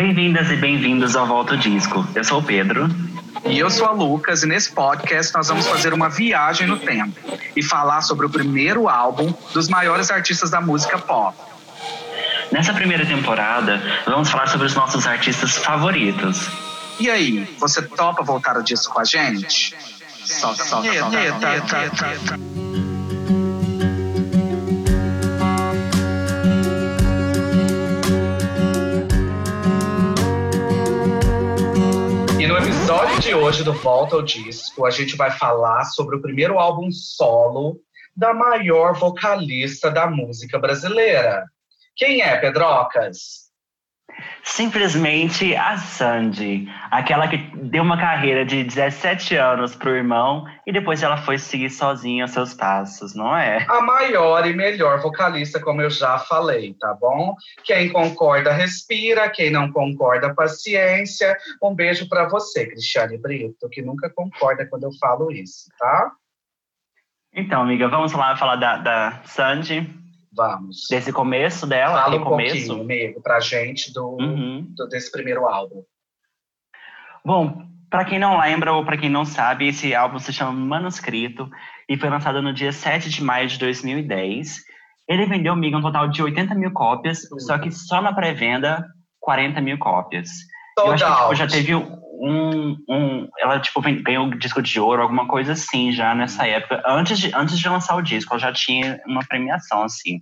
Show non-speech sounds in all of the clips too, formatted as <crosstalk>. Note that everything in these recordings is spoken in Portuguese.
Bem-vindas e bem-vindos ao Volta Disco. Eu sou o Pedro. E eu sou a Lucas, e nesse podcast nós vamos fazer uma viagem no tempo e falar sobre o primeiro álbum dos maiores artistas da música pop. Nessa primeira temporada, vamos falar sobre os nossos artistas favoritos. E aí, você topa voltar o disco com a gente? Solta, solta, solta. Episódio de hoje do Volta ao Disco, a gente vai falar sobre o primeiro álbum solo da maior vocalista da música brasileira. Quem é, Pedrocas? Simplesmente a Sandy, aquela que deu uma carreira de 17 anos pro irmão e depois ela foi seguir sozinha os seus passos, não é? A maior e melhor vocalista, como eu já falei, tá bom? Quem concorda, respira. Quem não concorda, paciência. Um beijo para você, Cristiane Brito, que nunca concorda quando eu falo isso, tá? Então, amiga, vamos lá falar da, da Sandy. Vamos. Desse começo dela, Fala um começo. pouquinho, amigo, pra gente do, Uhum. do- desse primeiro álbum. Bom, para quem não lembra ou para quem não sabe, esse álbum se chama Manuscrito e foi lançado no dia 7 de maio de 2010. Ele vendeu, amiga, um total de 80 mil cópias, Uhum. só que só na pré-venda, 40 mil cópias. Eu Sold acho que tipo, já teve um, um. Ela tipo, ganhou um disco de ouro, alguma coisa assim, já nessa época. Antes de, antes de lançar o disco, ela já tinha uma premiação, assim.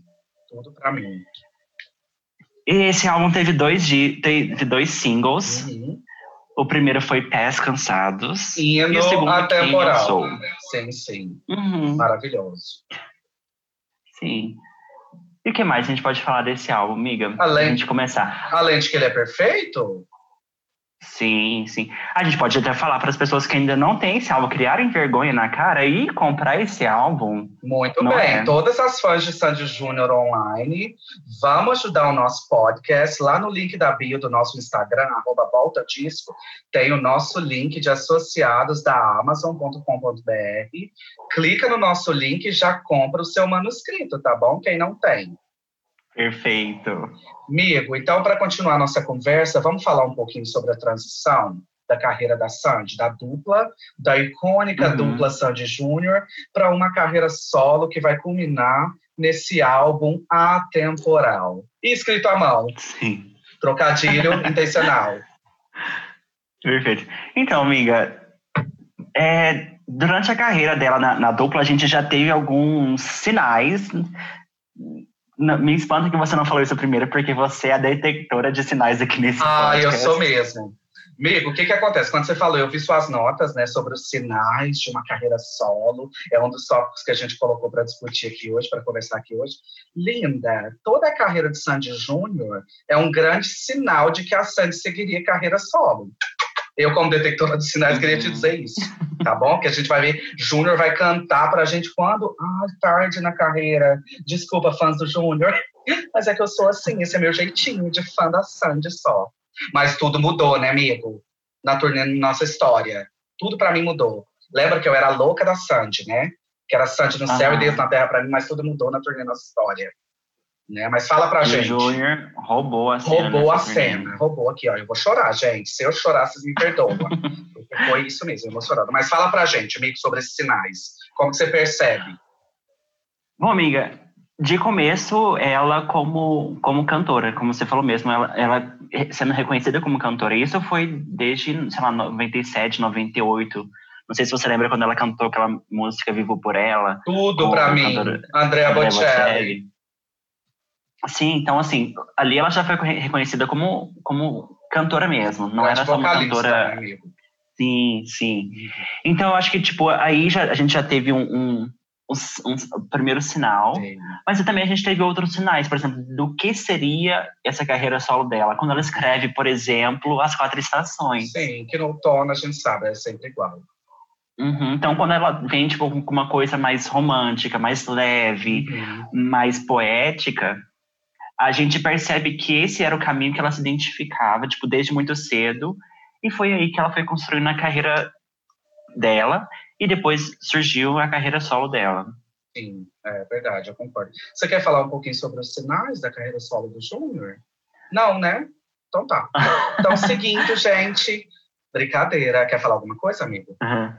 Tudo pra mim. E esse álbum teve dois, teve dois singles. Uhum. O primeiro foi Pés Cansados. e o Hino segundo, Quem Eu atemporal. Sou. Sim, sim. Uhum, Maravilhoso. sim. E o que mais a gente pode falar desse álbum, amiga? Além- gente começar. Além de que ele é perfeito, Sim, sim. A gente pode até falar para as pessoas que ainda não têm esse álbum criarem vergonha na cara e comprar esse álbum. muito Não bem. é? Todas as fãs de Sandy Júnior online, vamos ajudar o nosso podcast. Lá no link da bio do nosso Instagram, arroba Volta Disco, tem o nosso link de associados da Amazon.com.br. Clica no nosso link e já compra o seu manuscrito, tá bom? Quem não tem. Perfeito. Amigo, então, para continuar nossa conversa, vamos falar um pouquinho sobre a transição da carreira da Sandy, da dupla, da icônica Uhum. dupla Sandy Júnior, para uma carreira solo que vai culminar nesse álbum atemporal. E escrito à mão, Sim. trocadilho <laughs> intencional. Perfeito. Então, amiga, é, durante a carreira dela na, na dupla, a gente já teve alguns sinais. Não, me espanta que você não falou isso primeiro, porque você é a detectora de sinais aqui nesse Ah, eu podcast. sou mesmo. Amigo, o que que acontece? Quando você falou, eu vi suas notas, né, sobre os sinais de uma carreira solo. É um dos tópicos que a gente colocou para discutir aqui hoje, para conversar aqui hoje. Linda, toda a carreira de Sandy Júnior é um grande sinal de que a Sandy seguiria carreira solo. Eu, como detectora de sinais, queria te Uhum. dizer isso, tá bom? Que a gente vai ver, Júnior vai cantar pra gente quando? Ah, tarde na carreira. Desculpa, fãs do Júnior, <laughs> mas é que eu sou assim, esse é meu jeitinho de fã da Sandy só. Mas tudo mudou, né, amigo? Na turnê Nossa História. Tudo pra mim mudou. Lembra que eu era louca da Sandy, né? Que era Sandy no céu e. Deus na terra pra mim, mas tudo mudou na turnê Nossa História. Né? Mas fala pra E o gente. Júnior roubou a cena. Roubou a cena, roubou aqui, ó. Eu vou chorar, gente. Se eu chorar, vocês me perdoam. <laughs> Porque Foi isso mesmo, eu vou chorando. Mas fala pra gente, amigo, sobre esses sinais. Como que você percebe? Bom, amiga, de começo, ela como, como cantora, como você falou mesmo, ela, ela sendo reconhecida como cantora. Isso foi desde, sei lá, 97, 98. Não sei se você lembra quando ela cantou aquela música Vivo por Ela. Tudo pra mim. Andrea Bocelli. Bocelli. Sim, então assim, ali ela já foi re- reconhecida como, como cantora mesmo. Não era só uma cantora. né? Sim, sim. Então eu acho que, tipo, aí já, a gente já teve um, um, um, um primeiro sinal. Sim. Mas também a gente teve outros sinais, por exemplo, do que seria essa carreira solo dela. Quando ela escreve, por exemplo, As Quatro Estações. Sim, que no tono a gente sabe, é sempre igual. Uhum, Então, quando ela vem, tipo, com uma coisa mais romântica, mais leve, Uhum. mais poética, a gente percebe que esse era o caminho que ela se identificava, tipo, desde muito cedo. E foi aí que ela foi construindo a carreira dela. E depois surgiu a carreira solo dela. Sim, é verdade, eu concordo. Você quer falar um pouquinho sobre os sinais da carreira solo do Júnior? Não, né? Então tá. Então, <laughs> seguindo, gente. Brincadeira. Quer falar alguma coisa, amigo? Uhum.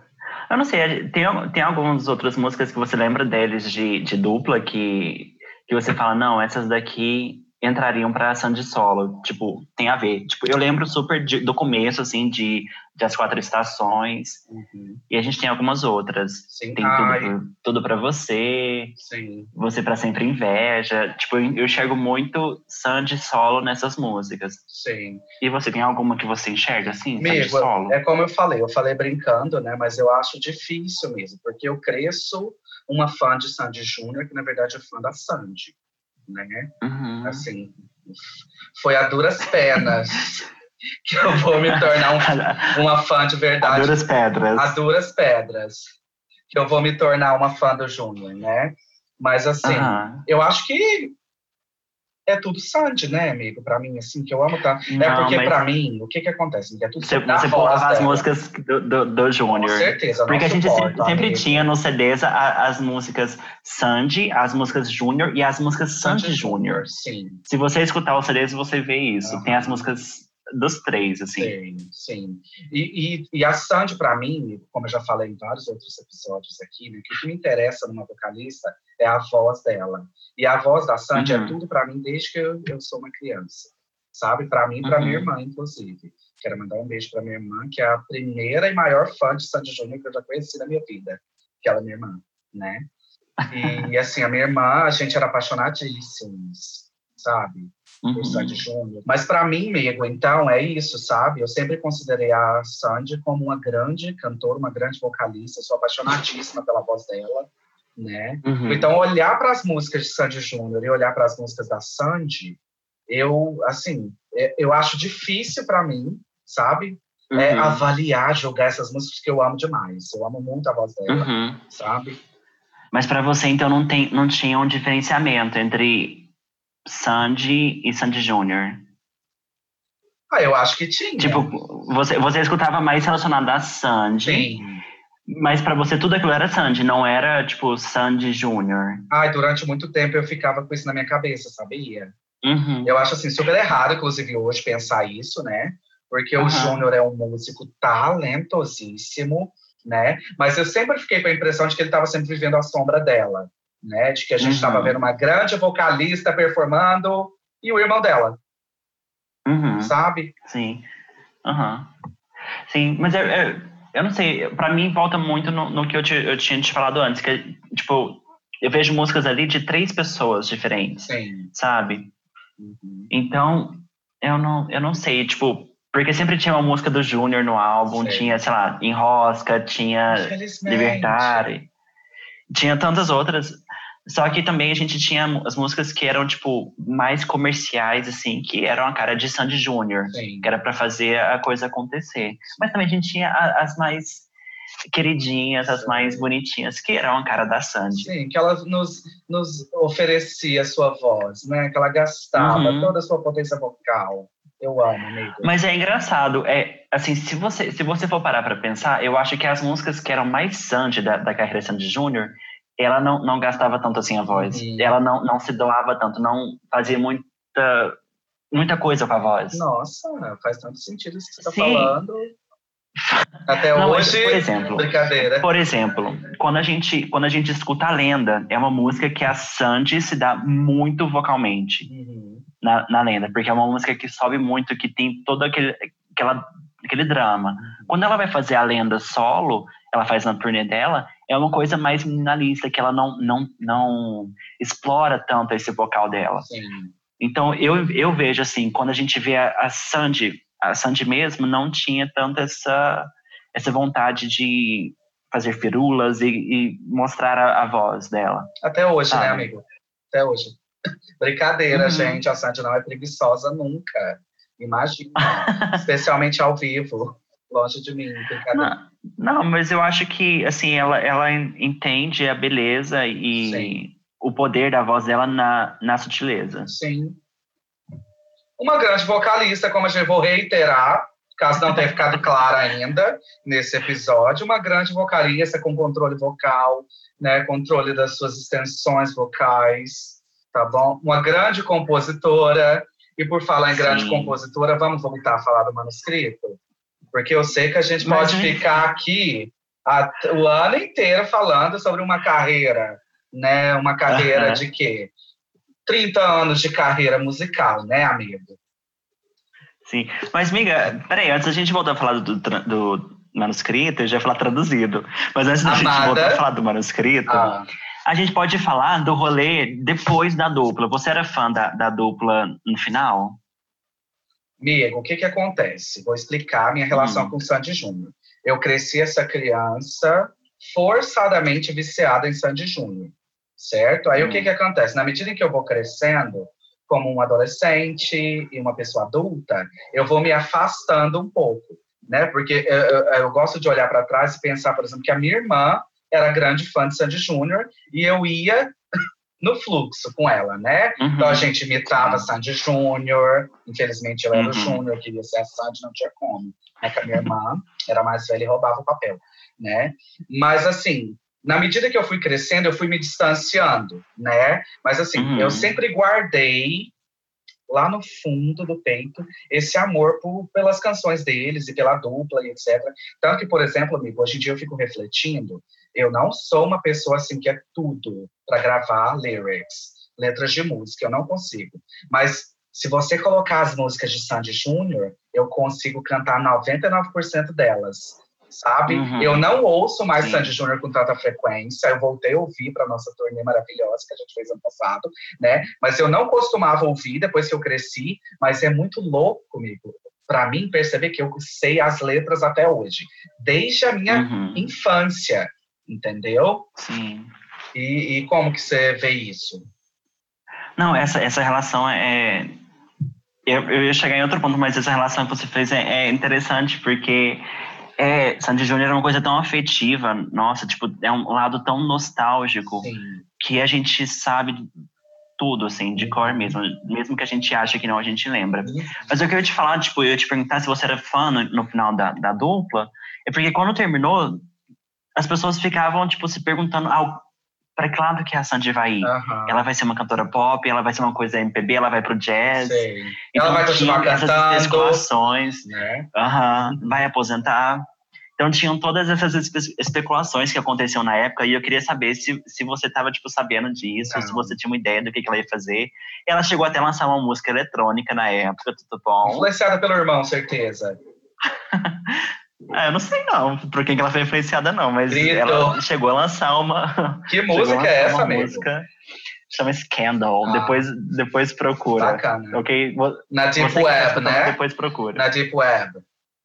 Eu não sei, tem, tem algumas outras músicas que você lembra deles de, de dupla que, que você fala, não, essas daqui entrariam para Sandy Solo, tipo, tem a ver. Tipo, eu lembro super de, do começo, assim, de, de As Quatro Estações, uhum. e a gente tem algumas outras. Sim. Tem tudo, tudo para Você, Sim. Você para Sempre Inveja. Tipo, eu, eu enxergo muito Sandy Solo nessas músicas. Sim. E você tem alguma que você enxerga, assim, Sandy Solo? É como eu falei, eu falei brincando, né, mas eu acho difícil mesmo, porque eu cresço uma fã de Sandy Júnior, que na verdade é fã da Sandy né? Uhum. Assim, foi a duras penas que eu vou me tornar um, uma fã de verdade. A duras pedras. A duras pedras. Que eu vou me tornar uma fã do Júnior, né? Mas assim, uhum. eu acho que é tudo Sandy, né, amigo? Pra mim, assim, que eu amo tá. Não, é porque mas... pra mim, o que que acontece? É tudo você, você colocava as músicas do, do, do Júnior. Com certeza. Porque a gente suporto, sempre, sempre tinha nos CDs a, as músicas Sandy, as músicas Júnior e as músicas Sandy Júnior. Sim. Se você escutar os CDs, você vê isso. Uhum. Tem as músicas dos três, assim. Sim, sim. E, e, e a Sandy, para mim, como eu já falei em vários outros episódios aqui, né, o que me interessa numa vocalista é a voz dela. E a voz da Sandy é uhum. é tudo para mim desde que eu, eu, sou uma criança. Sabe? Para mim e para uhum. minha irmã, inclusive. Quero mandar um beijo para minha irmã, que é a primeira e maior fã de Sandy Júnior que eu já conheci na minha vida. Que ela é minha irmã, né? E, <laughs> assim, a minha irmã, a gente era apaixonadíssimos, sabe? Uhum. Sandy Júnior. Mas para mim, amigo, então, é isso, sabe? Eu sempre considerei a Sandy como uma grande cantora, uma grande vocalista. Sou apaixonadíssima pela voz dela, né? Uhum. Então, olhar para as músicas de Sandy Júnior e olhar para as músicas da Sandy, eu, assim, é, eu acho difícil para mim, sabe? É, uhum. É, avaliar, julgar essas músicas que eu amo demais. Eu amo muito a voz dela, uhum. sabe? Mas para você, então, não, tem, não tinha um diferenciamento entre Sandy e Sandy Júnior? Ah, eu acho que tinha. Tipo, você, você escutava mais relacionado a Sandy. Sim. Mas para você tudo aquilo era Sandy, não era tipo Sandy Júnior. Ai, durante muito tempo eu ficava com isso na minha cabeça, sabia? Uhum. Eu acho assim super errado, inclusive hoje, pensar isso, né? Porque uhum. o Júnior é um músico talentosíssimo, né? Mas eu sempre fiquei com a impressão de que ele estava sempre vivendo a sombra dela né? De que a gente estava uhum. vendo uma grande vocalista performando e o irmão dela. Uhum. Sabe? Sim. Uhum. Sim, mas eu, eu, eu não sei, para mim volta muito no, no que eu, te, eu tinha te falado antes, que, tipo, eu vejo músicas ali de três pessoas diferentes, Sim. sabe? Uhum. Então, eu não, eu não sei, tipo, porque sempre tinha uma música do Júnior no álbum, Sim. tinha, sei lá, Enrosca, tinha Libertar, tinha tantas outras. Só que também a gente tinha as músicas que eram, tipo, mais comerciais, assim, que eram a cara de Sandy Júnior, que era para fazer a coisa acontecer. Mas também a gente tinha as mais queridinhas, Sim. as mais bonitinhas, que eram a cara da Sandy. Sim, que ela nos, nos oferecia a sua voz, né? Que ela gastava uhum. toda a sua potência vocal. Eu amo, amigo. Mas é engraçado, é assim, se você, se você for parar para pensar, eu acho que as músicas que eram mais Sandy da, da carreira Sandy Júnior ela não, não gastava tanto assim a voz. Uhum. Ela não, não se doava tanto, não fazia muita, muita coisa com a voz. Nossa, faz tanto sentido isso que você está falando. Até não, hoje, por exemplo, brincadeira. Por exemplo, quando a gente quando a gente escuta a lenda, é uma música que a Sandy se dá muito vocalmente uhum. na, na lenda, porque é uma música que sobe muito, que tem todo aquele aquela, aquele drama. Uhum. Quando ela vai fazer a lenda solo, ela faz na turnê dela, é uma coisa mais minimalista, que ela não, não, não explora tanto esse vocal dela. Sim. Então, eu, eu vejo assim, quando a gente vê a, a Sandy, a Sandy mesmo não tinha tanto essa, essa vontade de fazer firulas e, e mostrar a, a, voz dela. Até hoje, né, sabe? né, amigo? Até hoje. <laughs> Brincadeira, uhum. gente. A Sandy não é preguiçosa nunca. Imagina. <laughs> Especialmente ao vivo. Longe de mim, brincadeira. Não, não, mas eu acho que, assim, ela, ela entende a beleza e Sim. o poder da voz dela na, na sutileza. Sim. Uma grande vocalista, como a gente vou reiterar, caso não tenha ficado claro ainda nesse episódio, uma grande vocalista com controle vocal, né, controle das suas extensões vocais, tá bom? Uma grande compositora E por falar em grande Sim. compositora, vamos voltar a falar do manuscrito? Porque eu sei que a gente pode ficar aqui a, o ano inteiro falando sobre uma carreira, né? Uma carreira de quê? 30 anos de carreira musical, né, amigo? Sim. Mas, amiga, peraí, antes da gente voltar a falar do, do manuscrito, eu já ia falar traduzido. Mas antes da Amada, gente voltar a falar do manuscrito, ah. a gente pode falar do rolê depois da dupla. Você era fã da, da dupla no final? Amigo, o que que acontece? Vou explicar a minha relação hum. com o Sandy Júnior. Eu cresci essa criança forçadamente viciada em Sandy Júnior, certo? Aí hum. o que que acontece? Na medida em que eu vou crescendo, como um adolescente e uma pessoa adulta, eu vou me afastando um pouco, né? Porque eu, eu, eu gosto de olhar para trás e pensar, por exemplo, que a minha irmã era grande fã de Sandy Júnior e eu ia no fluxo com ela, né? Uhum. Então a gente imitava Sandy Júnior, infelizmente eu era uhum. o Júnior, queria ser a Sandy, não tinha como. Né? Que a minha irmã era mais velha e roubava o papel, né? Mas assim, na medida que eu fui crescendo, eu fui me distanciando, né? Mas assim, uhum. eu sempre guardei lá no fundo do peito esse amor por, pelas canções deles e pela dupla e etc. Tanto que, por exemplo, amigo, hoje em dia eu fico refletindo, eu não sou uma pessoa assim que é tudo para gravar lyrics, letras de música, eu não consigo. Mas se você colocar as músicas de Sandy Júnior, eu consigo cantar 99% delas sabe? Uhum. Eu não ouço mais Sim. Sandy Júnior com tanta frequência. Eu voltei a ouvir para nossa turnê maravilhosa que a gente fez ano passado, né? Mas eu não costumava ouvir depois que eu cresci, mas é muito louco comigo. Para mim, perceber que eu sei as letras até hoje, desde a minha uhum. infância, entendeu? Sim. E, e, como que você vê isso? Não, essa, essa relação é. Eu, eu ia chegar em outro ponto, mas essa relação que você fez é, é interessante, porque é, Sandy Júnior é uma coisa tão afetiva, nossa, tipo, é um lado tão nostálgico Sim. que a gente sabe tudo, assim, de cor mesmo, mesmo que a gente ache que não, a gente lembra. Mas eu queria te falar, tipo, eu ia te perguntar se você era fã no, no final da, da dupla, é porque quando terminou, as pessoas ficavam, tipo, se perguntando, ah, para que lado que a Sandy vai ir? Uhum. Ela vai ser uma cantora pop, ela vai ser uma coisa MPB, ela vai pro jazz. Então, ela vai continuar cantando. especulações. Né? Uhum. Vai aposentar. Então tinham todas essas espe especulações que aconteciam na época e eu queria saber se, se você estava tipo sabendo disso, Não. se você tinha uma ideia do que, que ela ia fazer. E ela chegou até a lançar uma música eletrônica na época, tudo bom? Influenciada pelo irmão, certeza. <laughs> É, eu não sei não por quem que ela foi influenciada, não, mas Grito. ela chegou a lançar uma. <laughs> Que <laughs> música é essa mesmo? Música, chama Scandal. Ah. Depois, depois procura. Bacana. Ok? Na Deep Web, né? Depois procura. Na Deep Web.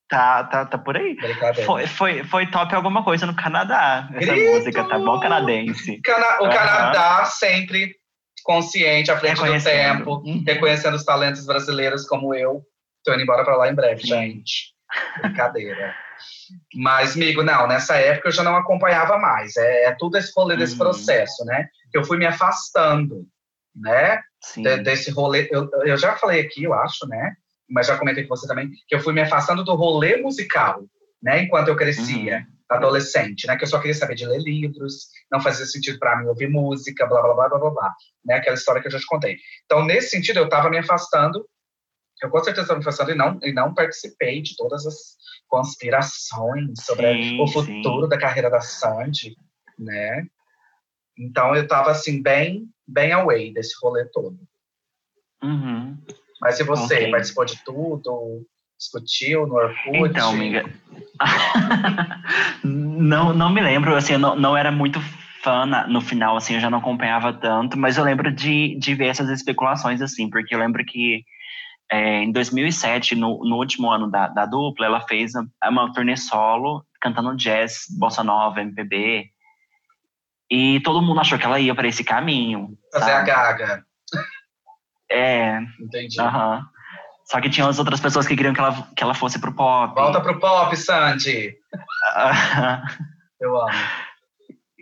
Tá, tá, tá por aí. Foi, foi, foi top alguma coisa no Canadá. Essa Grito. música, tá bom, canadense. Cana o uhum. Canadá sempre consciente, à frente do tempo, uhum. reconhecendo os talentos brasileiros como eu. Tô indo embora pra lá em breve, Sim. gente. Brincadeira. Mas, amigo, não, nessa época eu já não acompanhava mais. É, é tudo esse rolê desse uhum. processo, né? Eu fui me afastando, né? De, desse rolê. Eu, eu já falei aqui, eu acho, né? Mas já comentei com você também, que eu fui me afastando do rolê musical, né? Enquanto eu crescia, uhum. adolescente, né? Que eu só queria saber de ler livros, não fazia sentido para mim ouvir música, blá, blá, blá, blá, blá, blá. Né? Aquela história que eu já te contei. Então, nesse sentido, eu estava me afastando eu com certeza estava me afastando e não, e não participei de todas as conspirações sobre sim, o futuro sim. da carreira da Sandy, né? Então eu estava assim bem bem away desse rolê todo. Uhum. Mas e você okay. participou de tudo? Discutiu no Orkut? Então, amiga, <laughs> não não me lembro assim, eu não, não era muito fã na, no final assim, eu já não acompanhava tanto, mas eu lembro de, de ver essas especulações assim, porque eu lembro que é, em 2007, no, no, último ano da, da, dupla, ela fez uma turnê solo, cantando jazz, bossa nova, MPB. E todo mundo achou que ela ia para esse caminho. Fazer a gaga. É. Entendi. Uh -huh. Só que tinha as outras pessoas que queriam que ela, que ela fosse pro pop. Volta pro pop, Sandy! <laughs> Eu amo.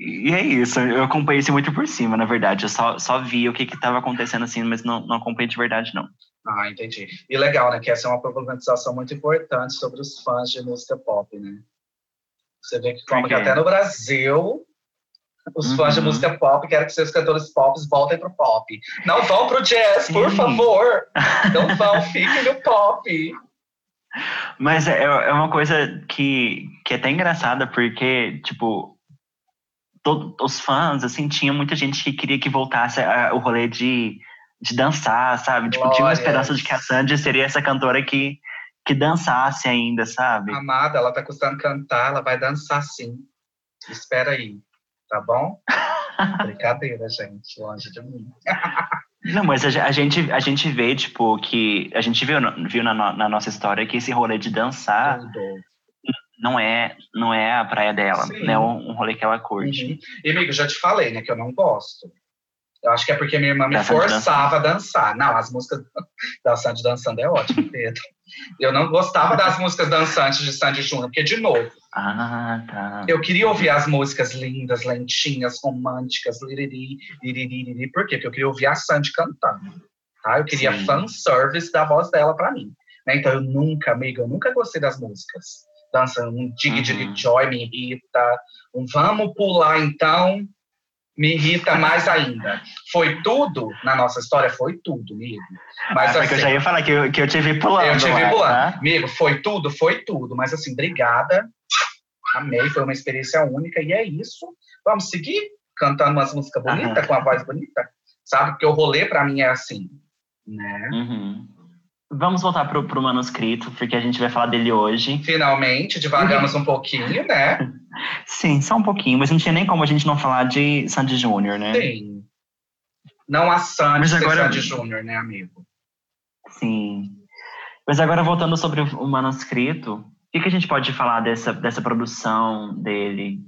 E é isso, eu acompanhei isso muito por cima, na verdade. Eu só, só vi o que estava acontecendo assim, mas não, não acompanhei de verdade, não. Ah, entendi. E legal, né? Que essa é uma problematização muito importante sobre os fãs de música pop, né? Você vê que como que até no Brasil Os uhum. fãs de música pop querem que seus cantores pop voltem pro pop. Não vão pro jazz, Sim. por favor. <laughs> Não vão, fiquem no pop. Mas é, é uma coisa que, que é até engraçada, porque, tipo, todo, os fãs, assim, tinha muita gente que queria que voltasse a, o rolê de, de dançar, sabe? Tipo, tinha uma esperança de que a Sandy seria essa cantora que, que dançasse ainda, sabe? Amada, ela tá custando cantar, ela vai dançar sim. Espera aí, tá bom? <laughs> Brincadeira, gente, longe de mim. <laughs> Não, mas a, a, gente, a gente vê, tipo, que. A gente viu, viu na, na nossa história que esse rolê de dançar não é, não é a praia dela, Sim. né? Um, um rolê que ela curte. Uhum. E, amigo, já te falei, né, que eu não gosto. Eu acho que é porque minha irmã me forçava a dançar. Não, as músicas <laughs> da Sandy dançando é ótimo, Pedro. Eu não gostava das músicas dançantes de Sandy Júnior, porque, de novo, ah, tá. eu queria ouvir as músicas lindas, lentinhas, românticas, liriri, liriri, liriri. Por quê? Porque eu queria ouvir a Sandy cantando. Tá? Eu queria Sim. fanservice da voz dela para mim. Né? Então, eu nunca, amiga, eu nunca gostei das músicas. Dança um Dig uhum. Dig Joy me irrita, um Vamos Pular Então me irrita mais ainda. Foi tudo na nossa história, foi tudo, amigo. Mas ah, assim, eu já ia falar que eu, que eu te vi pulando. Eu te vi pulando. Tá? Amigo, foi tudo, foi tudo. Mas assim, obrigada. Amei, foi uma experiência única e é isso. Vamos seguir cantando umas músicas bonitas, com a voz bonita. Sabe? Porque o rolê para mim é assim, né? Uhum. Vamos voltar pro, pro manuscrito, porque a gente vai falar dele hoje. Finalmente, devagamos um pouquinho, né? <laughs> Sim, só um pouquinho, mas não tinha nem como a gente não falar de Sandy Júnior, né? Sim. Não há Sandy mas agora... Sandy Júnior, né, amigo? Sim. Mas agora voltando sobre o manuscrito, o que, que a gente pode falar dessa, dessa produção dele?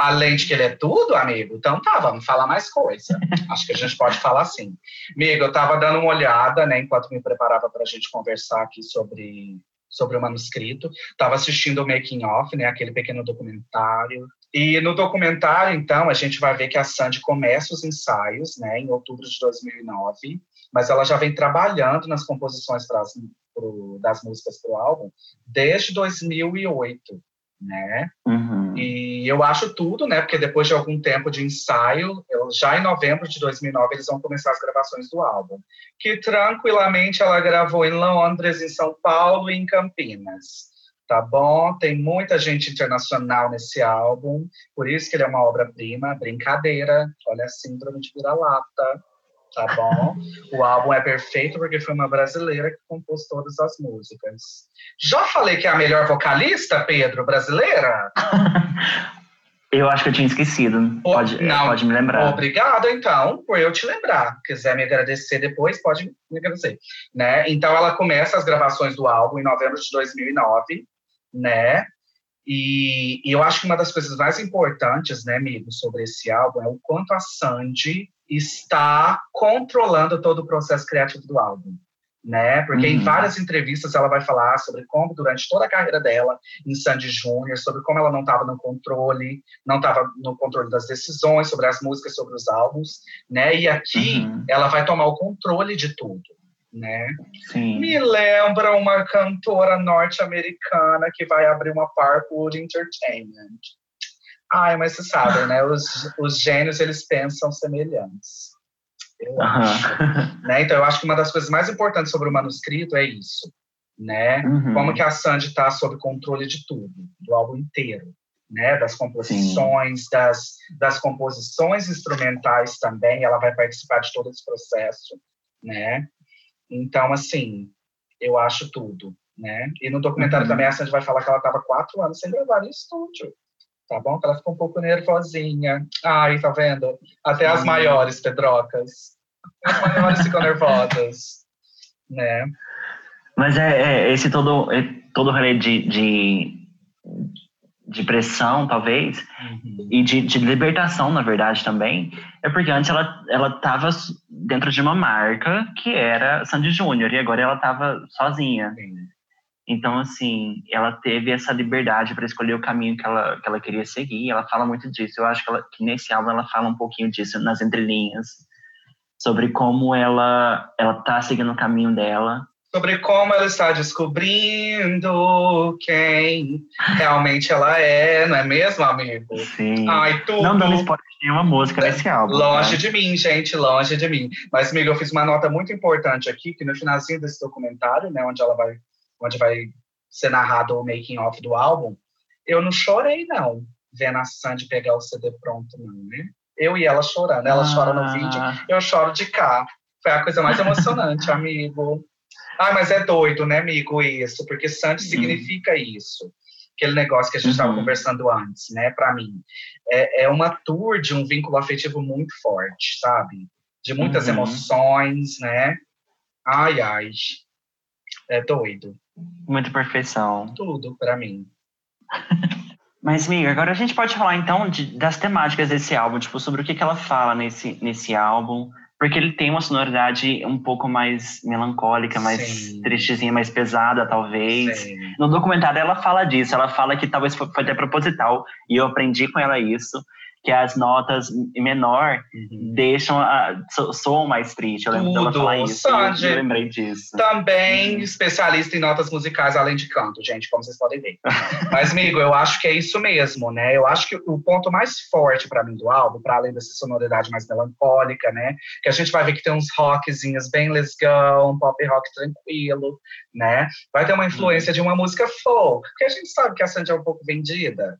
Além de que ele é tudo, amigo, então tá, vamos falar mais coisa. <laughs> Acho que a gente pode falar assim. Amigo, eu tava dando uma olhada, né, enquanto me preparava para a gente conversar aqui sobre, sobre o manuscrito. Tava assistindo o making off, né, aquele pequeno documentário. E no documentário, então, a gente vai ver que a Sandy começa os ensaios, né, em outubro de 2009, mas ela já vem trabalhando nas composições pras, pro, das músicas para o álbum desde 2008 né? Uhum. E eu acho tudo, né? Porque depois de algum tempo de ensaio, eu, já em novembro de 2009 eles vão começar as gravações do álbum, que tranquilamente ela gravou em Londres, em São Paulo e em Campinas. Tá bom? Tem muita gente internacional nesse álbum, por isso que ele é uma obra-prima, brincadeira. Olha a síndrome de vira-lata tá bom? o álbum é perfeito porque foi uma brasileira que compôs todas as músicas. Já falei que é a melhor vocalista, Pedro, brasileira? <laughs> Eu acho que eu tinha esquecido. Pode, não, pode me lembrar. Obrigado, então, por eu te lembrar. Quiser me agradecer depois, pode me agradecer. Né? Então, ela começa as gravações do álbum em novembro de 2009, né? E, e eu acho que uma das coisas mais importantes, né, amigo, sobre esse álbum é o quanto a Sandy está controlando todo o processo criativo do álbum. Né? Porque uhum. em várias entrevistas ela vai falar sobre como durante toda a carreira dela em Sandy Júnior, sobre como ela não estava no controle, não estava no controle das decisões, sobre as músicas, sobre os álbuns, né? E aqui uhum. ela vai tomar o controle de tudo, né? Sim. Me lembra uma cantora norte-americana que vai abrir uma Parkwood Entertainment. Ai, mas você sabe, né? Os, os gênios, eles pensam semelhantes. Eu acho, né? Então, eu acho que uma das coisas mais importantes sobre o manuscrito é isso, né? Uhum. Como que a Sandy está sob controle de tudo, do álbum inteiro, né? Das composições, das, das composições instrumentais também, ela vai participar de todo esse processo, né? Então, assim, eu acho tudo, né? E no documentário uhum. também a Sandy vai falar que ela estava quatro anos sem gravar em estúdio tá bom? Ela ficou um pouco nervosinha. Ai, tá vendo? Até as maiores pedrocas. As maiores ficam nervosas, né? Mas é, é esse todo, é, todo rolê de, de, de pressão, talvez, uhum. e de, de, libertação, na verdade, também, é porque antes ela ela estava dentro de uma marca que era Sandy Júnior, e agora ela estava sozinha. Sim. Então, assim, ela teve essa liberdade para escolher o caminho que ela, que ela queria seguir. Ela fala muito disso. Eu acho que, ela, que nesse álbum ela fala um pouquinho disso nas entrelinhas, sobre como ela ela tá seguindo o caminho dela sobre como ela está descobrindo quem realmente ela é, não é mesmo, amigo? Sim. Ai, tudo. Não dando spoiler de nenhuma música nesse álbum. Longe né? de mim, gente, longe de mim. Mas, amigo, eu fiz uma nota muito importante aqui, que no finalzinho desse documentário, né, onde ela vai, onde vai ser narrado o making of do álbum, eu não chorei, não, vendo a Sandy pegar o CD pronto, não, né? Eu e ela chorando. Ela chora no vídeo, Ah, eu choro de cá. Foi a coisa mais emocionante, <laughs> amigo. Ah, mas é doido, né, amigo, isso? Porque Sandy Uhum. significa isso. Aquele negócio que a gente estava Uhum. conversando antes, né, para mim. É, é uma tour de um vínculo afetivo muito forte, sabe? De muitas Uhum. emoções, né? Ai, ai. É doido. Muita perfeição. Tudo para mim. <laughs> Mas, amiga, agora a gente pode falar então de- das temáticas desse álbum, tipo, sobre o que, que ela fala nesse, nesse álbum. Porque ele tem uma sonoridade um pouco mais melancólica, mais Sim. tristezinha, mais pesada, talvez. Sim. No documentário ela fala disso, ela fala que talvez foi foi até proposital, e eu aprendi com ela isso, que as notas menor Uhum. deixam, a, so, soam mais triste. Eu lembro dela Tudo, falar isso, Sandy. eu lembrei disso. Também Uhum. especialista em notas musicais, além de canto, gente, como vocês podem ver. <laughs> Mas, amigo, eu acho que é isso mesmo, né? Eu acho que o ponto mais forte para mim do álbum, para além dessa sonoridade mais melancólica, né? Que a gente vai ver que tem uns rockzinhos bem lesgão, um pop rock tranquilo, né? Vai ter uma influência de uma música folk, porque a gente sabe que a Sandy é um pouco vendida,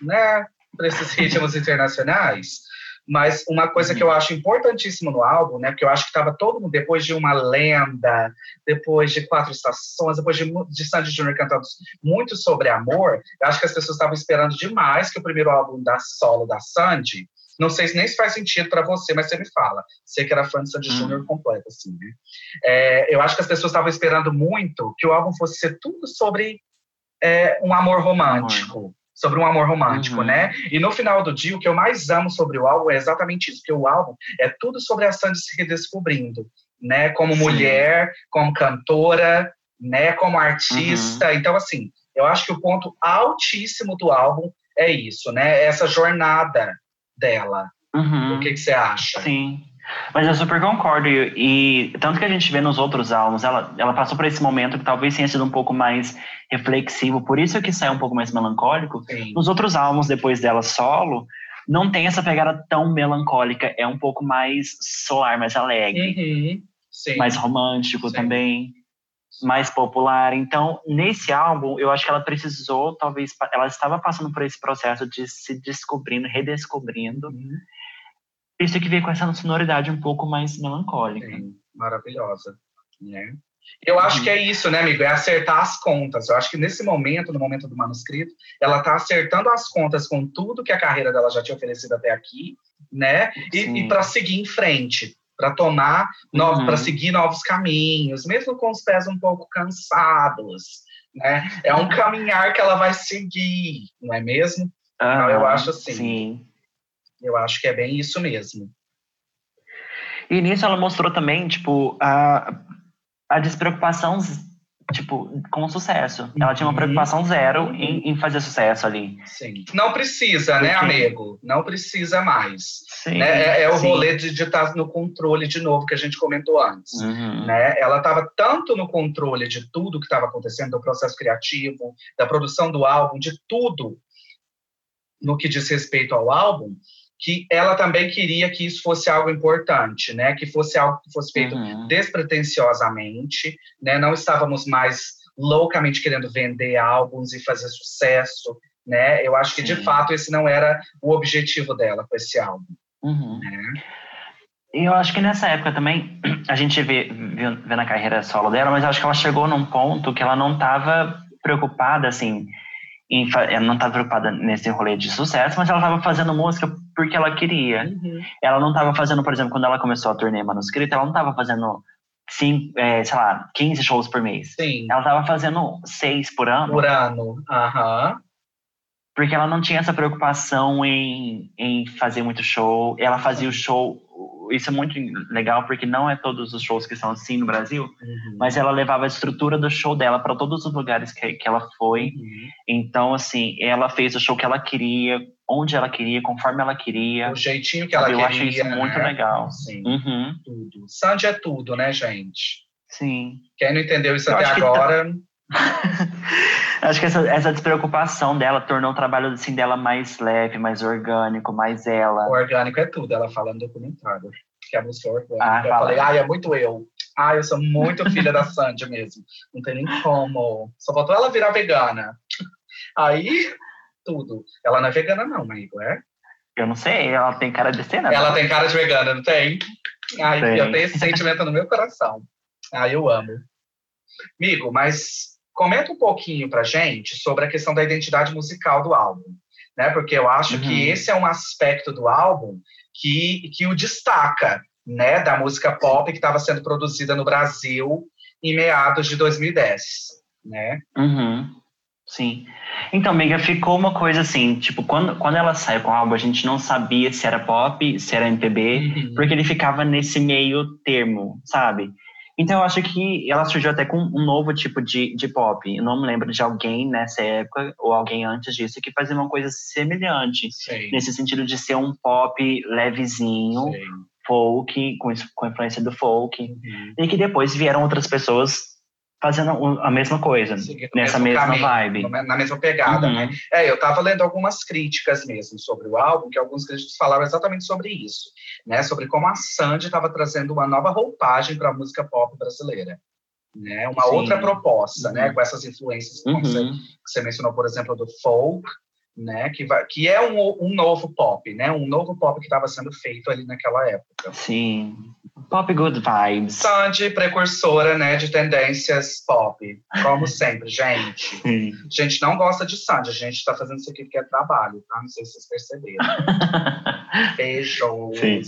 né? Por esses <laughs> ritmos internacionais. Mas uma coisa que eu acho importantíssimo no álbum, né? Porque eu acho que estava todo mundo, depois de uma lenda, depois de quatro estações, depois de, de Sandy Júnior cantando muito sobre amor, eu acho que as pessoas estavam esperando demais que o primeiro álbum da solo da Sandy. Não sei se nem se faz sentido para você, mas você me fala. Você que era fã de Sandy Hum. Júnior completo, assim, né? É, eu acho que as pessoas estavam esperando muito que o álbum fosse ser tudo sobre é, um amor romântico. Sobre um amor romântico, Uhum. né? E no final do dia, o que eu mais amo sobre o álbum é exatamente isso, porque o álbum é tudo sobre a Sandy se redescobrindo, né? Como Sim. mulher, como cantora, né? Como artista. Uhum. Então, assim, eu acho que o ponto altíssimo do álbum é isso, né? Essa jornada dela. Uhum. O que, que você acha? Sim. Mas eu super concordo. E, e tanto que a gente vê nos outros álbuns, ela, ela passou por esse momento que talvez tenha sido um pouco mais reflexivo, por isso que sai um pouco mais melancólico. Sim. Nos outros álbuns, depois dela solo, não tem essa pegada tão melancólica, é um pouco mais solar, mais alegre, Uhum. Mais romântico Sim. também, mais popular. Então, nesse álbum, eu acho que ela precisou, talvez, ela estava passando por esse processo de se descobrindo, redescobrindo. Uhum. Isso que veio com essa sonoridade um pouco mais melancólica. Sim, maravilhosa, né? Eu acho Uhum. que é isso, né, amigo? É acertar as contas. Eu acho que nesse momento, no momento do manuscrito, ela está acertando as contas com tudo que a carreira dela já tinha oferecido até aqui, né? E, e para seguir em frente, para tomar, novos, Uhum. para seguir novos caminhos, mesmo com os pés um pouco cansados, né? É um caminhar que ela vai seguir, não é mesmo? Não, eu Aham, acho assim. Sim. Eu acho que é bem isso mesmo. E nisso ela mostrou também, tipo, a, a despreocupação, tipo, com o sucesso. Ela tinha uma Uhum. preocupação zero Uhum. em, em fazer sucesso ali. Sim. Não precisa, né, amigo? Não precisa mais. Sim. né? É, é o sim. rolê de estar no controle de novo que a gente comentou antes. Uhum. Né? Ela estava tanto no controle de tudo que estava acontecendo, do processo criativo, da produção do álbum, de tudo no que diz respeito ao álbum, que ela também queria que isso fosse algo importante, né? Que fosse algo que fosse feito Uhum. despretensiosamente, né? Não estávamos mais loucamente querendo vender álbuns e fazer sucesso, né? Eu acho que de fato esse não era o objetivo dela com esse álbum, Uhum. né? E eu acho que nessa época também, <clears throat> a gente vê, vê, vê na carreira solo dela, mas eu acho que ela chegou num ponto que ela não estava preocupada, assim, em, ela não estava preocupada nesse rolê de sucesso, mas ela estava fazendo música porque ela queria. Ela não estava fazendo, por exemplo, quando ela começou a turnê manuscrita, ela não estava fazendo, cinco, é, sei lá, 15 shows por mês. Sim, Ela estava fazendo seis por ano, por ano. Aham. porque ela não tinha essa preocupação em, em fazer muito show. Ela fazia o show. Isso é muito legal, porque não é todos os shows que são assim no Brasil, Uhum. mas ela levava a estrutura do show dela para todos os lugares que, que ela foi. Uhum. Então, assim, ela fez o show que ela queria, onde ela queria, conforme ela queria. O jeitinho que ela eu queria. acho isso muito né? legal. Sim, Uhum, tudo. Sandy é tudo, né, gente? Sim. Quem não entendeu isso Eu até agora. <laughs> acho que essa, essa despreocupação dela tornou o trabalho assim, dela mais leve, mais orgânico, mais ela. O orgânico é tudo, ela fala no documentário. Que a música é orgânica. Ah, eu fala. falei, ai, é muito eu. Ai, eu sou muito filha da Sandy mesmo. Não tem nem como. Só faltou ela virar vegana. Aí, tudo. Ela não é vegana, não, amigo, é? Eu não sei, ela tem cara de cena. Ela não. tem cara de vegana, não tem? Ai, tem. eu tenho esse sentimento no meu coração. Ai, eu amo. Amigo, mas comenta um pouquinho pra gente sobre a questão da identidade musical do álbum. Né? Porque eu acho uhum. que esse é um aspecto do álbum que, que o destaca, né? Da música pop que estava sendo produzida no Brasil em meados de 2010, né? Uhum. Sim. Então, amiga, ficou uma coisa assim, tipo, quando, quando ela saiu com o álbum, a gente não sabia se era pop, se era MPB, uhum. porque ele ficava nesse meio termo, sabe? Então, eu acho que ela surgiu até com um novo tipo de, de pop. Eu não me lembro de alguém nessa época, ou alguém antes disso, que fazia uma coisa semelhante. Sim. Nesse sentido de ser um pop levezinho, Sim. folk, com, com influência do folk. Uhum. E que depois vieram outras pessoas fazendo a mesma coisa, nessa mesma caminho, vibe. Na mesma pegada, uhum. né? É, eu tava lendo algumas críticas mesmo sobre o álbum, que alguns críticos falaram exatamente sobre isso, né? Sobre como a Sandy estava trazendo uma nova roupagem para a música pop brasileira. Né, uma Sim. outra proposta, né, uhum. né, com essas influências uhum. que, você, que você mencionou, por exemplo, do folk, né, que, vai, que é um, um novo pop, né, um novo pop que estava sendo feito ali naquela época. Sim, pop good vibes. Sandy, precursora, né, de tendências pop, como <laughs> sempre, gente. Sim. A gente não gosta de Sandy, a gente está fazendo isso aqui porque é trabalho, tá? Não sei se vocês perceberam. <laughs> Beijos. Sim.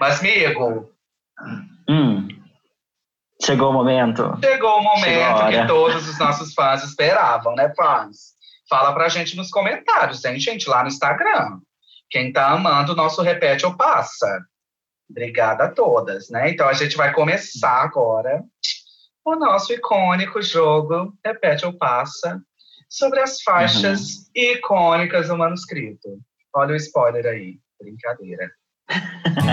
Mas, amigo... Hum. Chegou o momento. Chegou o momento Chegou que todos os nossos fãs esperavam, né, fãs? Fala pra gente nos comentários, hein, gente, lá no Instagram. Quem tá amando o nosso Repete ou Passa. Obrigada a todas, né? Então a gente vai começar agora o nosso icônico jogo Repete ou Passa sobre as faixas uhum. icônicas do manuscrito. Olha o spoiler aí. Brincadeira. <laughs>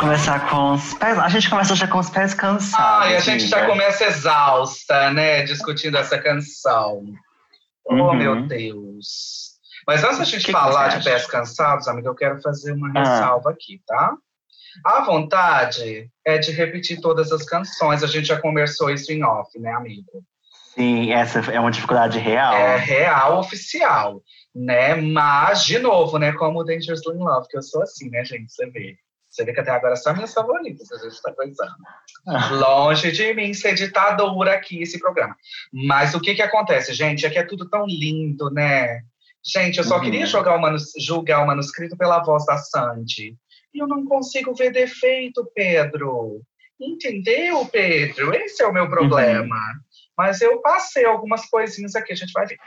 começar com os pés. A gente começa já com os pés cansados. Ai, a gente já começa exausta, né? Discutindo essa canção. Oh, uhum. meu Deus. Mas antes da gente que falar que de pés cansados, amiga, eu quero fazer uma ah. ressalva aqui, tá? A vontade é de repetir todas as canções. A gente já conversou isso em off, né, amigo? Sim, essa é uma dificuldade real. É real, oficial, né? Mas, de novo, né, como o Dangerously in Love, que eu sou assim, né, gente? Você vê. Você vê que até agora são minhas favoritas, a gente está coisando. Ah. Longe de mim ser ditadura aqui esse programa. Mas o que que acontece, gente? É que é tudo tão lindo, né? Gente, eu só uhum. queria jogar o manus, julgar o manuscrito pela voz da Sandy. E eu não consigo ver defeito, Pedro. Entendeu, Pedro? Esse é o meu problema. Uhum. Mas eu passei algumas coisinhas aqui, a gente vai ver.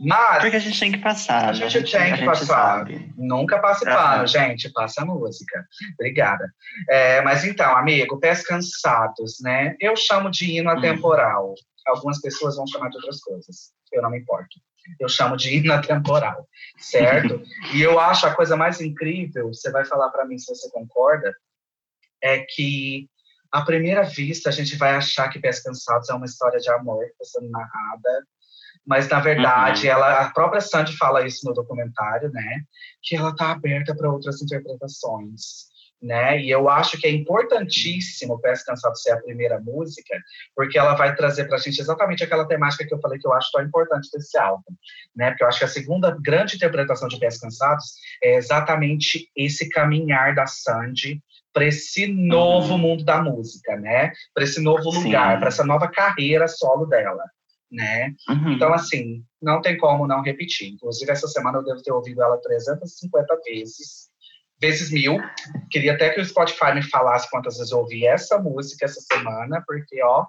Mas. Porque a gente tem que passar. A né? gente, a gente tem que passar. Nunca passe uhum. pano, gente. Passa a música. Obrigada. É, mas então, amigo, pés cansados, né? Eu chamo de hino atemporal. Hum. Algumas pessoas vão chamar de outras coisas. Eu não me importo. Eu chamo de hino <laughs> atemporal, certo? e eu acho a coisa mais incrível, você vai falar para mim se você concorda, é que à primeira vista a gente vai achar que Pés Cansados é uma história de amor que está sendo narrada mas na verdade uhum. ela a própria Sandy fala isso no documentário, né? Que ela está aberta para outras interpretações. Né? E eu acho que é importantíssimo Pés Cansado ser a primeira música, porque ela vai trazer para a gente exatamente aquela temática que eu falei que eu acho tão importante desse álbum, né? Porque eu acho que a segunda grande interpretação de Pés Cansados é exatamente esse caminhar da Sandy para esse novo uhum. mundo da música, né? Para esse novo lugar, para essa nova carreira solo dela né? Uhum. Então, assim, não tem como não repetir. Inclusive, essa semana eu devo ter ouvido ela 350 vezes, vezes mil. Queria até que o Spotify me falasse quantas vezes eu ouvi essa música essa semana, porque, ó,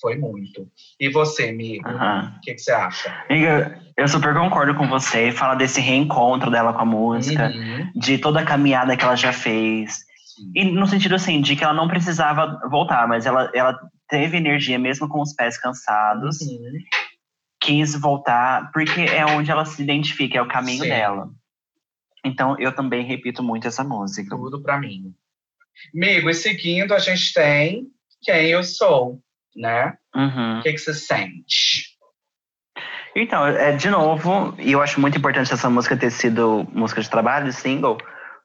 foi muito. E você, amigo, o uhum. que, que, você acha? Amiga, eu super concordo com você. Fala desse reencontro dela com a música, uhum. de toda a caminhada que ela já fez. E no sentido assim, de que ela não precisava voltar, mas ela, ela teve energia mesmo com os pés cansados. Uhum. Quis voltar, porque é onde ela se identifica, é o caminho Sim. dela. Então, eu também repito muito essa música. Tudo pra mim. Amigo, e seguindo, a gente tem Quem Eu Sou, né? Uhum. O que, que você sente? Então, é, de novo, e eu acho muito importante essa música ter sido música de trabalho, single,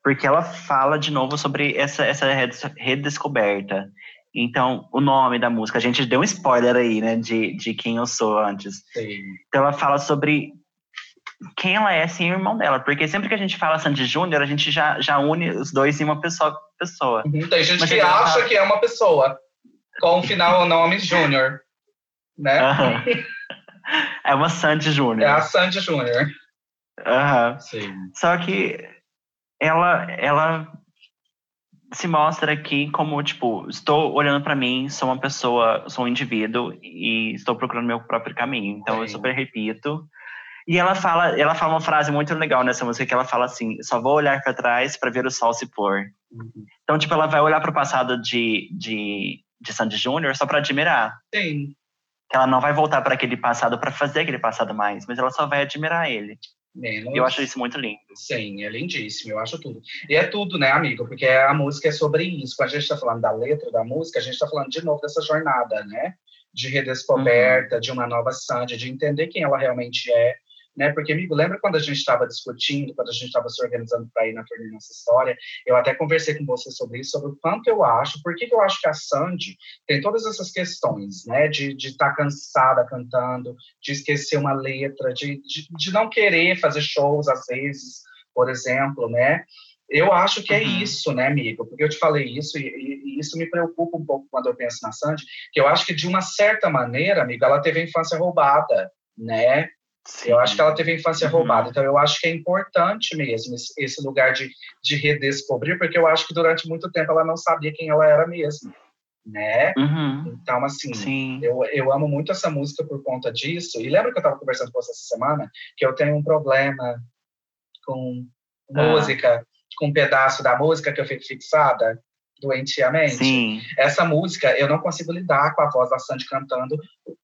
porque ela fala de novo sobre essa, essa redes- redescoberta. Então, o nome da música, a gente deu um spoiler aí, né, de, de quem eu sou antes. Sim. Então, ela fala sobre quem ela é sem o irmão dela, porque sempre que a gente fala Sandy Júnior, a gente já, já une os dois em uma pessoa. pessoa. Uhum. Tem gente Mas que acha tá- que é uma pessoa com o final nome Júnior, né? É uma Sandy É Júnior. a Sandy Júnior. Aham. Sim. Só que ela, ela se mostra aqui como, tipo, estou olhando pra mim, sou uma pessoa, sou um indivíduo e estou procurando meu próprio caminho. Então, eu Sim. super repito. E ela fala, ela fala uma frase muito legal nessa música, que ela fala assim, só vou olhar pra trás pra ver o sol se pôr. Uhum. Então, tipo, ela vai olhar pro passado de, de, de Sandy Júnior só pra admirar. Sim. Que ela não vai voltar pra aquele passado pra fazer aquele passado mais, mas ela só vai admirar ele. Menos. Eu acho isso muito lindo. Sim, é lindíssimo, eu acho tudo. E é tudo, né, amigo? Porque a música é sobre isso. Quando a gente está falando da letra da música, a gente está falando de novo dessa jornada, né? De redescoberta, de uma nova Sandy, de entender quem ela realmente é. Né? Porque, amigo, lembra quando a gente estava discutindo, quando a gente estava se organizando para ir na turnê Nossa História? Eu até conversei com você sobre isso, sobre o quanto eu acho, por que eu acho que a Sandy tem todas essas questões, né? De estar cansada cantando, de esquecer uma letra, de, de, de não querer fazer shows às vezes, por exemplo, né? Eu acho que é Uhum. isso, né, amigo? Porque eu te falei isso e, e- e isso me preocupa um pouco quando eu penso na Sandy, que eu acho que de uma certa maneira, amigo, ela teve a infância roubada, né? Eu acho que ela teve a infância Uhum. roubada, então eu acho que é importante mesmo esse, esse lugar de, de redescobrir, porque eu acho que durante muito tempo ela não sabia quem ela era mesmo, né? Uhum. Então, assim, Sim. eu, eu amo muito essa música por conta disso. E lembra que eu estava conversando com você essa semana que eu tenho um problema com Ah. música, com um pedaço da música que eu fico fixada doentiamente? Sim. Essa música eu não consigo lidar com a voz da Sandy cantando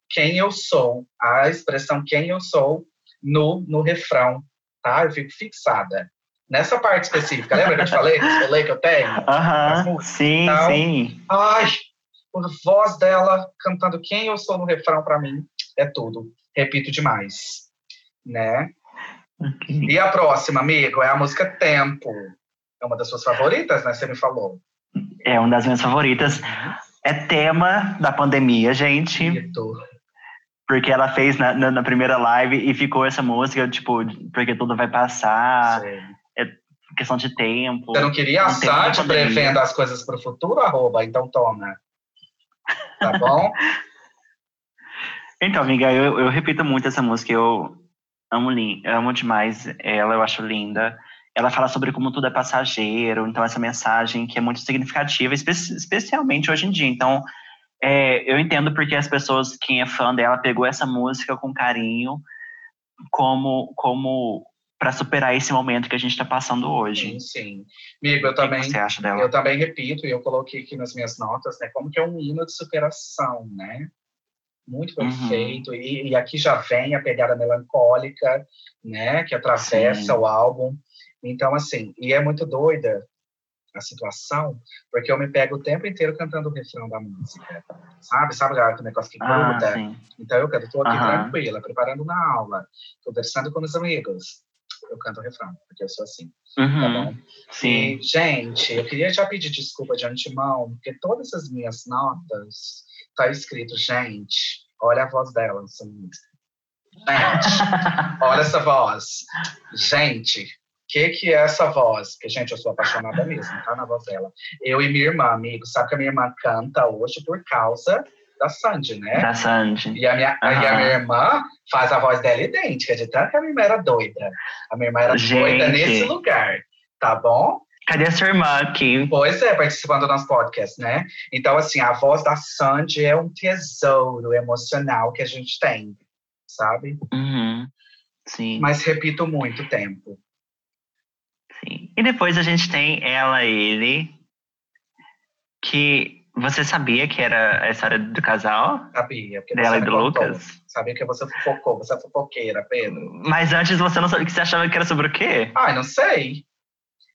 quem eu sou, a expressão quem eu sou no, no refrão, tá? Eu fico fixada. Nessa parte específica, lembra que eu te falei, que eu falei que eu tenho? Aham. Sim, Então, sim. Ai, a voz dela cantando quem eu sou no refrão pra mim é tudo. Repito demais, né? E a próxima, amigo, é a música Tempo. É uma das suas favoritas, né? Você me falou. É uma das minhas favoritas. É tema da pandemia, gente. Bonito. Porque ela fez na, na, na primeira live e ficou essa música, tipo, porque tudo vai passar, Sei. questão de tempo. Você não queria a Não tem muita Sandy pandemia. prevendo as coisas pro futuro, arroba? Então toma. Tá bom? <laughs> Então, amiga, eu, eu repito muito essa música. Eu amo, amo demais ela, eu acho linda. Ela fala sobre como tudo é passageiro, então essa mensagem que é muito significativa, espe- especialmente hoje em dia. Então, é, eu entendo porque as pessoas, quem é fã dela, pegou essa música com carinho, como, como para superar esse momento que a gente está passando hoje. Sim, sim. Amigo, eu O que também. você acha dela? Eu também repito, e eu coloquei aqui nas minhas notas, né? Como que é um hino de superação, né? Muito Uhum. perfeito. E, e aqui já vem a pegada melancólica, né? Que atravessa Sim. o álbum. Então, assim, e é muito doida a situação, porque eu me pego o tempo inteiro cantando o refrão da música. Sabe? Sabe aquele negócio que Ah, gruda? sim. Então eu canto, tô aqui Aham. tranquila, preparando uma aula, conversando com os amigos. Eu canto o refrão, porque eu sou assim, tá Uhum. bom? Sim. E, gente, eu queria já pedir desculpa de antemão, porque todas as minhas notas tá escrito, gente, olha a voz dela música. Gente, <laughs> olha essa voz. Gente, que, que é essa voz? Porque, gente, eu sou apaixonada mesmo, tá na voz dela. Eu e minha irmã, amigo, sabe que a minha irmã canta hoje por causa da Sandy, né? Da Sandy. E a, minha, e a minha irmã faz a voz dela idêntica, de tanto que a minha irmã era doida. A minha irmã era doida Gente. nesse lugar, tá bom? Cadê a sua irmã aqui? Pois é, participando do nosso podcast, né? Então, assim, a voz da Sandy é um tesouro emocional que a gente tem, sabe? Uhum. Sim, Mas repito muito tempo. Sim. E depois a gente tem ela, ele, que Você sabia que era a história do casal? Sabia. porque Dela e do contou. Lucas? Sabia que você fofocou, você é fofoqueira, Pedro. Mas antes você não sabia que você achava que era sobre o quê? Ai, não sei.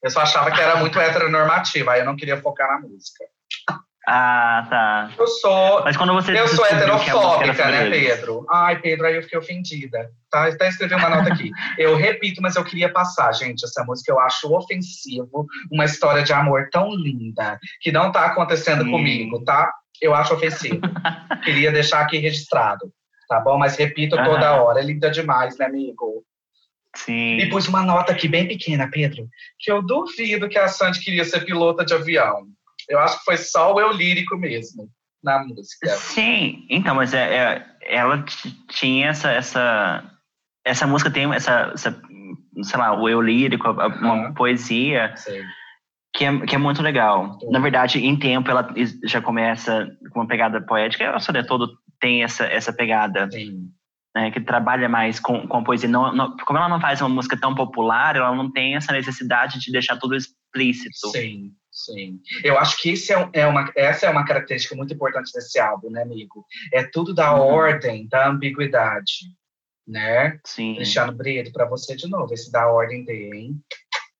Eu só achava que era muito heteronormativa, aí eu não queria focar na música. Ah, tá. Eu sou. Mas quando você Eu sou heterofóbica, né, eles? Pedro? Ai, Pedro, aí eu fiquei ofendida. Tá? Até escrevi uma nota aqui. <laughs> Eu repito, mas eu queria passar, gente. Essa música eu acho ofensivo. Uma história de amor tão linda, que não tá acontecendo Hum. comigo, tá? Eu acho ofensivo. <laughs> queria deixar aqui registrado, tá bom? Mas repito toda hora. É linda demais, né, amigo? Sim. E pus uma nota aqui bem pequena, Pedro, que eu duvido que a Sandy queria ser pilota de avião. Eu acho que foi só o eu lírico mesmo na música. Sim, então, mas é, é- ela tinha essa, essa. Essa música tem essa, essa sei lá, o eu lírico, a- uma Aham. poesia Sei. que é, que é muito legal. Sim. Na verdade, em tempo, ela já começa com uma pegada poética. Ela só todo tem essa, essa pegada, Sim. né, que trabalha mais com, com a poesia. Não, não- como ela não faz uma música tão popular, ela não tem essa necessidade de deixar tudo explícito. Sim, sim. Eu acho que esse é, é uma, essa é uma característica muito importante desse álbum, né, amigo? É tudo da Uhum. ordem, da ambiguidade, né? Sim. Cristiano Brito, para você de novo, esse da ordem dele, hein?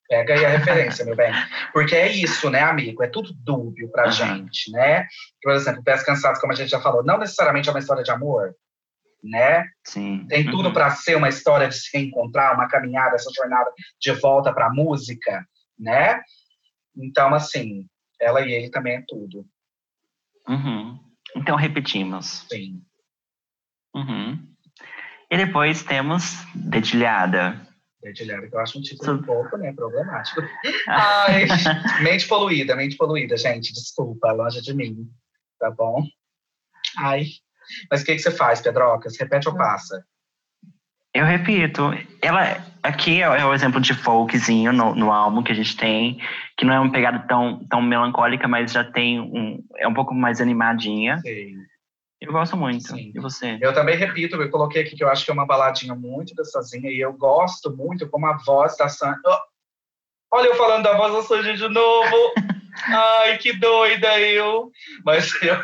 Pega aí a referência, meu bem. <laughs> Porque é isso, né, amigo? É tudo dúbio pra Aham. gente, né? Por exemplo, Pés Cansados, como a gente já falou, não necessariamente é uma história de amor, né? Sim. Tem tudo Uhum. para ser uma história de se reencontrar, uma caminhada, essa jornada de volta para a música, né? Então, assim, ela e ele também é tudo, Uhum. Então repetimos. sim. Uhum. E depois temos Dedilhada. Dedilhada, que eu acho um título Sim. um pouco, né, problemático. <laughs> Ai, mente poluída, mente poluída, gente, desculpa, longe de mim, tá bom? Ai, mas o que, que você faz, Pedrocas? Repete ou passa? Eu repito, ela aqui é, é o exemplo de folkzinho no, no álbum que a gente tem, que não é uma pegada tão, tão melancólica, mas já tem um. É um pouco mais animadinha. Sim. Eu gosto muito. Sim. E você? Eu também repito, eu coloquei aqui que eu acho que é uma baladinha muito gostosinha e eu gosto muito como a voz da Sandy. Oh, olha eu falando da voz da Sandy de novo. <laughs> Ai, que doida eu. Mas eu.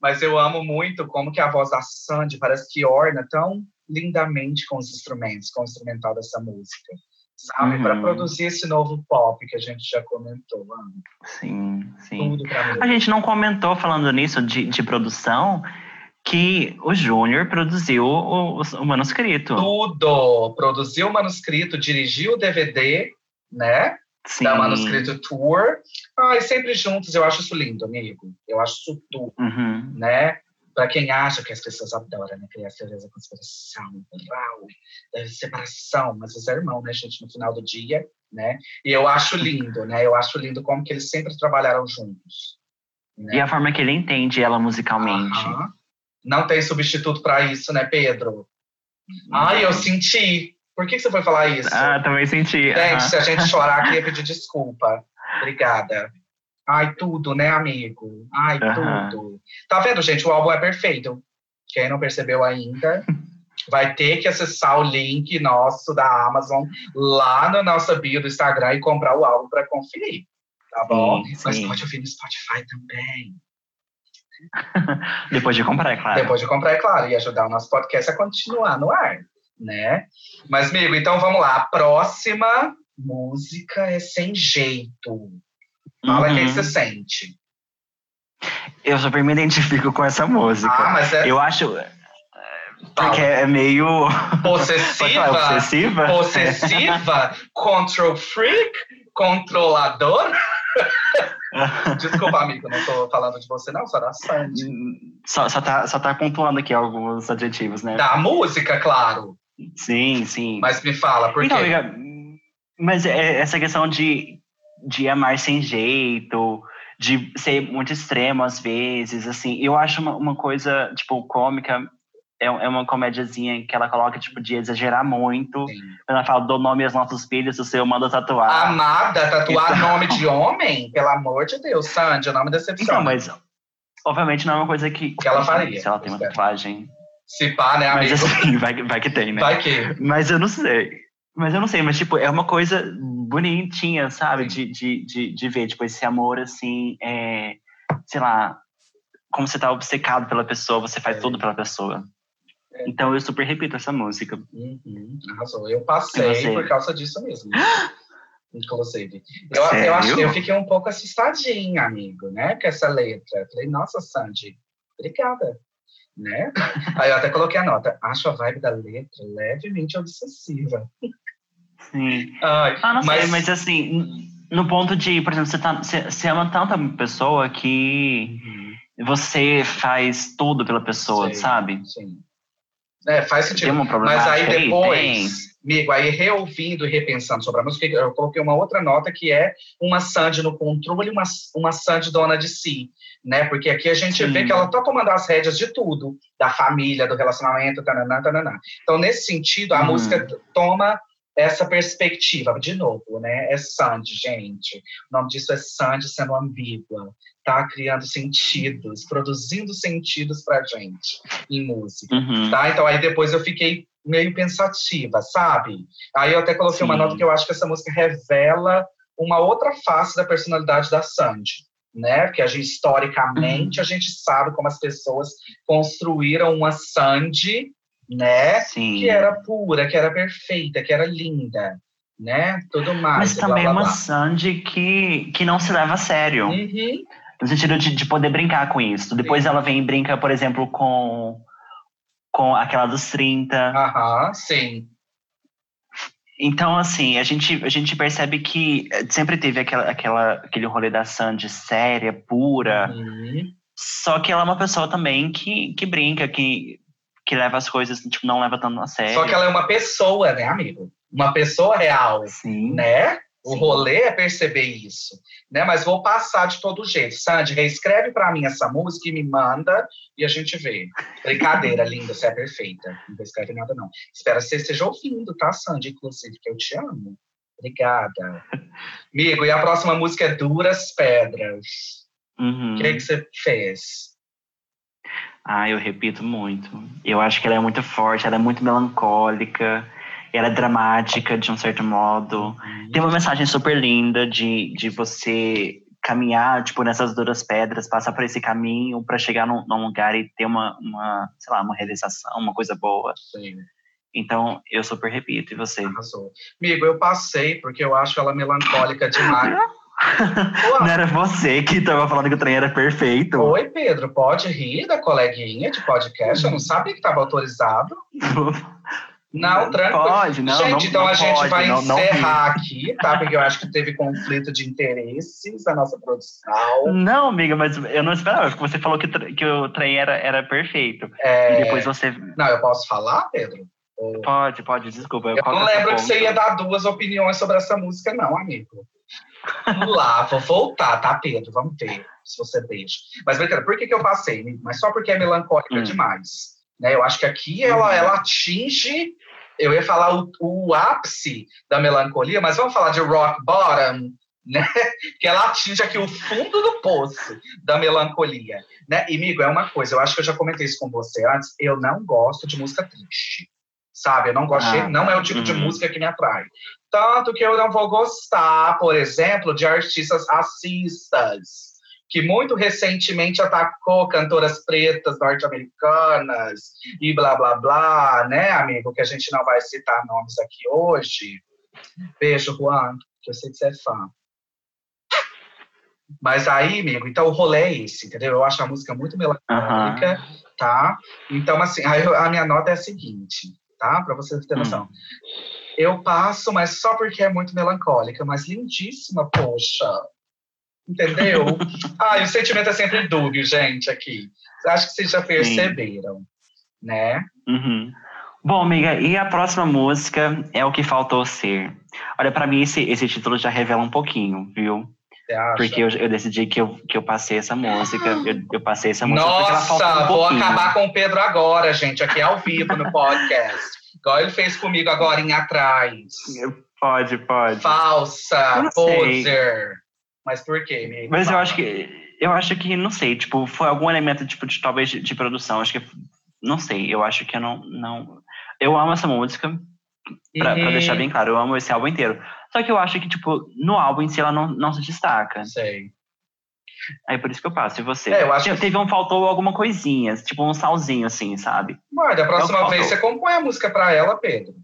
Mas eu amo muito como que a voz da Sandy parece que orna tão lindamente com os instrumentos, com o instrumental dessa música. Sabe? Uhum. Para produzir esse novo pop que a gente já comentou. Sim, sim. A gente não comentou falando nisso de, de produção que o Júnior produziu o, o manuscrito. Tudo. Produziu o manuscrito, dirigiu o DVD, né? Sim. da Manuscrito Tour. Ai, sempre juntos, eu acho isso lindo, amigo. Eu acho isso tudo, Uhum. né? Pra quem acha que as pessoas adoram, né? Criar teorias da conspiração, da separação, mas os é irmão, né, gente, no final do dia, né? E eu acho lindo, né? Eu acho lindo como que eles sempre trabalharam juntos. Né? E a forma que ele entende ela musicalmente. Não tem substituto pra isso, né, Pedro? Ai, eu senti. Por que, que você foi falar isso? Ah, também senti. Gente, se a gente chorar, queria <laughs> pedir desculpa. Obrigada. Ai, tudo, né, amigo? Ai, tudo. Tá vendo, gente? O álbum é perfeito. Quem não percebeu ainda, <laughs> vai ter que acessar o link nosso da Amazon lá na nossa bio do Instagram e comprar o álbum para conferir. Tá bom? Sim, Mas sim. pode ouvir no Spotify também. <laughs> Depois de comprar, é claro. Depois de comprar, é claro, e ajudar o nosso podcast a continuar no ar, né? Mas, amigo, então vamos lá. A próxima música é Sem Jeito. Fala Uhum. quem você sente. Eu super me identifico com essa música. Ah, mas é Eu acho. Porque é meio. <laughs> Possessiva, falar, obsessiva? possessiva, <laughs> control freak, controlador. <laughs> Desculpa, amigo, não tô falando de você, não, só da Sandy. só, só, tá, só tá pontuando aqui alguns adjetivos, né? Da música, claro. Sim, sim. Mas me fala, por então, quê? amiga, mas é essa questão de, de amar sem jeito, de ser muito extremo às vezes, assim, eu acho uma, uma coisa, tipo, cômica, é, é uma comédiazinha que ela coloca, tipo, de exagerar muito. Sim. Ela fala, dou nome aos nossos filhos, o seu manda tatuar. Amada, tatuar Então- nome de homem? Pelo amor de Deus, Sandy, o nome decepciona. Então, mas obviamente não é uma coisa que. Que ela faria, Se ela tem uma espero. tatuagem. Se pá, né, Mas amigo? assim, vai, vai que tem, né? Vai que. Mas eu não sei. Mas eu não sei, mas tipo, é uma coisa bonitinha, sabe? De, de, de, de ver, tipo, esse amor assim, é, sei lá, como você tá obcecado pela pessoa, você faz É. tudo pela pessoa. É. Então eu super repito essa música. Uhum, arrasou. Eu passei por causa disso mesmo. <gasps> Inclusive. Eu, eu, acho, eu fiquei um pouco assustadinha, amigo, né? Com essa letra. Eu Falei, nossa, Sandy, obrigada. Né? Aí eu até coloquei a nota. Acho a vibe da letra levemente obsessiva. Sim. Ai, Ah, não sei, mas, mas assim, no ponto de, por exemplo, você, tá, você, você ama tanto a pessoa que Uhum, você faz tudo pela pessoa, Sei. sabe? sim. É, faz Tem sentido. uma Mas aí? Tem. depois, amigo, aí reouvindo e repensando sobre a música, eu coloquei uma outra nota que é uma Sandy no controle, uma, uma Sandy dona de si, né? Porque aqui a gente Sim. vê que ela tá tomando as rédeas de tudo, da família, do relacionamento, tananã, tananã. Então, nesse sentido, a Uhum. música toma essa perspectiva, de novo, né? É Sandy, gente. O nome disso é Sandy sendo ambígua, tá? Criando sentidos, produzindo sentidos pra gente em música Uhum. tá? Então aí depois eu fiquei meio pensativa, sabe? Aí eu até coloquei uma Sim. nota que eu acho que essa música revela uma outra face da personalidade da Sandy, né? Porque a gente historicamente a gente sabe como as pessoas construíram uma Sandy, né? Sim. Que era pura, que era perfeita, que era linda, né? Tudo mais. Mas e blá, também é blá, uma blá. Sandy que, que não se leva a sério. Uhum. No sentido de, de poder brincar com isso. Depois Sim. ela vem e brinca, por exemplo, com, com aquela dos 30. Aham, sim. Então, assim, a gente, a gente percebe que eh, sempre teve aquela, aquela, aquele rolê da Sandy séria, pura. Uhum. Só que ela é uma pessoa também que, que brinca, que, que leva as coisas, tipo, não leva tanto a sério. Só que ela é uma pessoa, né, amigo? Uma pessoa real. Sim. né? O Sim. rolê é perceber isso, né? Mas vou passar de todo jeito. Sandy, reescreve para mim essa música e me manda e a gente vê. Brincadeira, <laughs> linda, você é perfeita. Não escreve nada, não. Espero que você esteja ouvindo, tá, Sandy? Inclusive, que eu te amo. Obrigada. <laughs> Amigo, e a próxima música é Duras Pedras. Uhum. O que, que você fez? Ah, eu repito muito. Eu acho que ela é muito forte, ela é muito melancólica, ela é dramática de um certo modo. Tem uma mensagem super linda de, de você caminhar, tipo, nessas duras pedras, passar por esse caminho para chegar num, num lugar e ter uma, uma, sei lá, uma realização, uma coisa boa. Sim, Então, eu super repito. E você? arrasou. Amigo, eu passei porque eu acho ela melancólica demais. <laughs> Não era você que tava falando que o trem era perfeito? Oi, Pedro, pode rir da coleguinha de podcast? Eu não sabia que estava autorizado. <laughs> Não, tranquilo. Pode, não. gente, não, então não a gente pode, vai encerrar aqui, tá? Porque eu acho que teve conflito de interesses na nossa produção. Não, amiga, mas eu não esperava, porque você falou que, que o trem era, era perfeito. É, E depois você. Não, eu posso falar, Pedro? Pode, pode, desculpa. Eu qual não lembro que você ia dar duas opiniões sobre essa música, não, amigo. Vamos lá, vou voltar, tá, Pedro? Vamos ver se você deixa. Mas, brincadeira, por que, que eu passei? Mas só porque é melancólica Hum. demais. Né? Eu acho que aqui ela, ela atinge, eu ia falar o, o ápice da melancolia, mas vamos falar de rock bottom, <laughs> né? Que ela atinge aqui o fundo do poço da melancolia. Né? E, amigo, é uma coisa, eu acho que eu já comentei isso com você antes, eu não gosto de música triste. Sabe? Eu não gosto, de- Ah, não é o tipo de uhum. música que me atrai. Tanto que eu não vou gostar, por exemplo, de artistas racistas, que muito recentemente atacou cantoras pretas norte-americanas e blá blá blá, né, amigo? Que a gente não vai citar nomes aqui hoje. Beijo, Juan, que eu sei que você é fã. Mas aí, amigo, então o rolê é esse, entendeu? Eu acho a música muito melancólica, tá? Então, assim, a minha nota é a seguinte, tá? Pra você ter Hum. noção. Eu passo, mas só porque é muito melancólica, mas lindíssima, poxa. Entendeu? <laughs> ah, e o sentimento é sempre dúbio, gente, aqui. Acho que vocês já perceberam, né? Uhum. Bom, amiga, e a próxima música é o que faltou ser. Olha, pra mim esse, esse título já revela um pouquinho, viu? Porque eu, eu decidi que eu, que eu passei essa música. Eu, eu passei essa música porque ela falta Nossa, um vou pouquinho. acabar com o Pedro agora, gente, aqui ao vivo no podcast. Igual ele fez comigo agora em atrás. Pode, pode. Falsa, poser. Mas por quê, amigo? Mas eu acho que. Eu acho que, não sei, tipo, foi algum elemento, tipo, de, talvez de, de produção. Acho que. Não sei, eu acho que eu não. não eu amo essa música, pra, pra Uhum. deixar bem claro, eu amo esse álbum inteiro. Só que eu acho que, tipo, no álbum em si ela não, não se destaca. Sei. Aí por isso que eu passo. E você? É, eu acho Tinha- que- Teve um, faltou alguma coisinha, tipo um salzinho assim, sabe? Olha, a próxima Não, vez faltou. você compõe a música pra ela, Pedro. O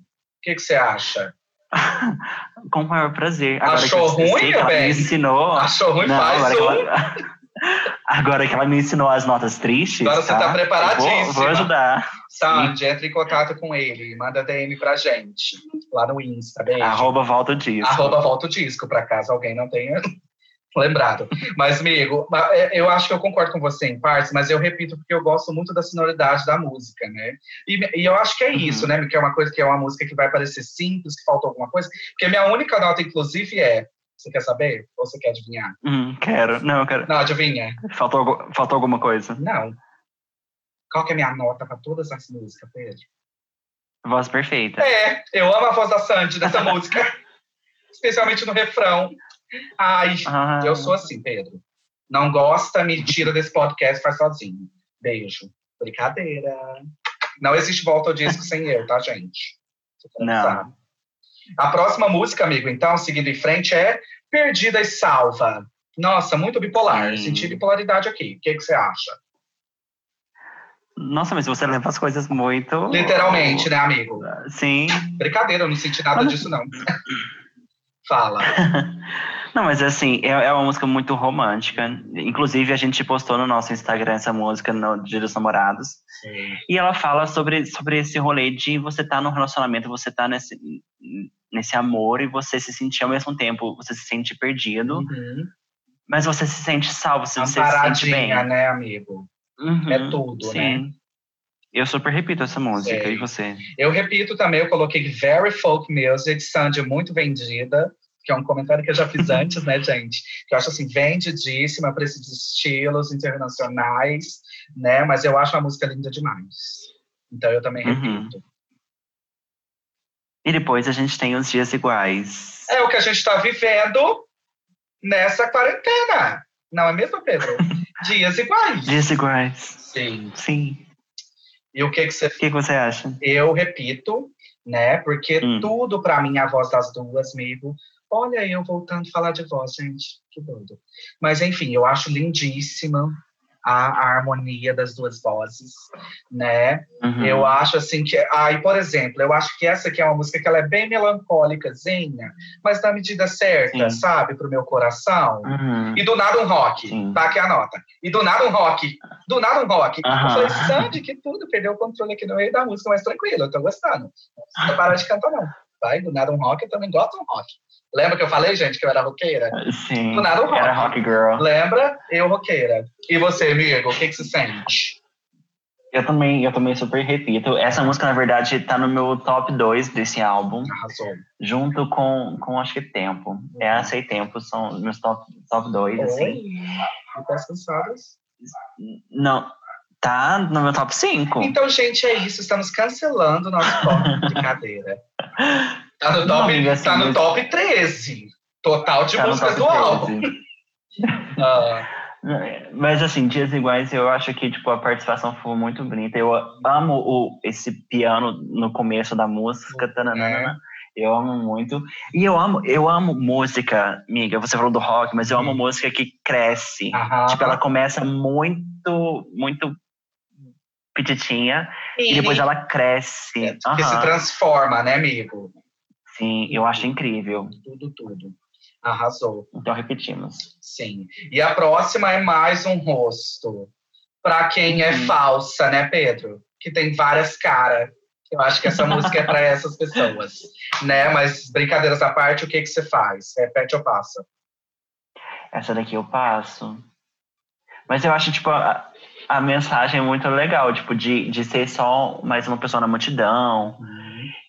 que, que você acha? <laughs> Com o maior prazer. Achou eu sei ruim, bem? me ensinou. Achou ruim? Não, Faz agora, um. que ela, <laughs> agora que ela me ensinou as notas tristes. Agora você tá eu preparadíssima. Vou, vou ajudar. Sandy, entre em contato com ele. Manda DM pra gente. Lá no Insta. Beijo. Arroba volta o disco. Arroba volta o disco, pra caso alguém não tenha <laughs> lembrado. Mas, amigo, é, eu acho que eu concordo com você em partes, mas eu repito porque eu gosto muito da sonoridade da música, né? E, e eu acho que é Uhum. isso, né? Que é uma coisa que é uma música que vai parecer simples, que falta alguma coisa. Porque a minha única nota, inclusive, é. Você quer saber? Ou você quer adivinhar? Hum, quero. Não, eu quero. Não, adivinha. Faltou, faltou alguma coisa. Não. Qual que é a minha nota pra todas as músicas, Pedro? Voz perfeita. É, eu amo a voz da Sandy nessa <laughs> música. Especialmente no refrão. Ai, Ah, eu sou assim, Pedro. Não gosta, me tira desse podcast, faz sozinho. Beijo. Brincadeira. Não existe volta ao disco sem eu, tá, gente? Não. sabe. A próxima música, amigo, então, seguindo em frente, é Perdida e Salva. Nossa, muito bipolar. Sim. Senti bipolaridade aqui. O que, que você acha? Nossa, mas você leva as coisas muito. Literalmente, né, amigo? Sim. Brincadeira, eu não senti nada disso, não. <laughs> Fala. <laughs> Não, mas assim, é, é uma música muito romântica. Inclusive, a gente postou no nosso Instagram essa música no Dia dos Namorados. E ela fala sobre, sobre esse rolê de você estar tá num relacionamento, você tá nesse, nesse amor e você se sentir ao mesmo tempo, você se sente perdido, Uhum. mas você se sente salvo, você, você se sente bem. Né, amigo? Uhum, É tudo, sim. né? Eu super repito essa música, Sei. e você? Eu repito também, eu coloquei Very Folk Music, Sandy muito vendida, que é um comentário que eu já fiz <laughs> antes, né, gente? Que eu acho assim, vendidíssima para esses estilos internacionais, né? Mas eu acho a música linda demais. Então eu também Uhum. repito. E depois a gente tem os dias iguais. É o que a gente está vivendo nessa quarentena. Não é mesmo, Pedro? <laughs> Dias iguais. Dias iguais. Sim. Sim. E o que, que você O que, que você acha? eu repito, né? Porque Hum. tudo pra mim é a voz das duas, amigo. Olha eu voltando a falar de voz, gente. Que doido. Mas enfim, eu acho lindíssima a, a harmonia das duas vozes, né? Uhum. Eu acho assim que. Aí, por exemplo, eu acho que essa aqui é uma música que ela é bem melancólicazinha, mas na medida certa, Sim. sabe, pro meu coração. Uhum. E do nada um rock. Sim. Tá aqui a nota. E do nada um rock. Do nada um rock. Aham. Eu falei, Sandy, que tudo, perdeu o controle aqui no meio da música, mas tranquilo, eu tô gostando. Não precisa parar de cantar, não. Vai, do nada um rock, eu também gosto de um rock. Lembra que eu falei, gente, que eu era roqueira? Sim. Do nada um rock. Era Rock Girl. Lembra? Eu roqueira. E você, amigo, o que, que você sente? Eu também, eu também super repito. Essa música, na verdade, tá no meu top 2 desse álbum, Arrasou. junto com, com acho que Tempo. Essa e Tempo são meus top, top 2, assim. Oi. E tá cansadas? Não, tá no meu top 5. Então, gente, é isso. Estamos cancelando o nosso <laughs> top de cadeira. Tá no Não, top, amiga, assim, tá no mas- top 13. Total de Tá músicas do álbum. 13. Ah, Mas assim, Dias Iguais, eu acho que tipo, a participação foi muito bonita. Eu amo o, esse piano no começo da música. tananana. Eu amo muito. E eu amo, eu amo música, amiga. Você falou do rock, mas eu amo música que cresce. aham. Tipo, ela começa muito, muito petitinha e depois ela cresce. É, que se transforma, né, amigo? Sim, eu acho incrível. Tudo, tudo. Arrasou. Então repetimos. Sim. E a próxima é mais um rosto. Pra quem é Uhum. falsa, né, Pedro? Que tem várias caras. Eu acho que essa música é para <laughs> essas pessoas, né? Mas brincadeiras à parte, o que que você faz? Repete ou passa? Essa daqui eu passo. Mas eu acho, tipo, a, a mensagem muito legal, tipo, de, de ser só mais uma pessoa na multidão.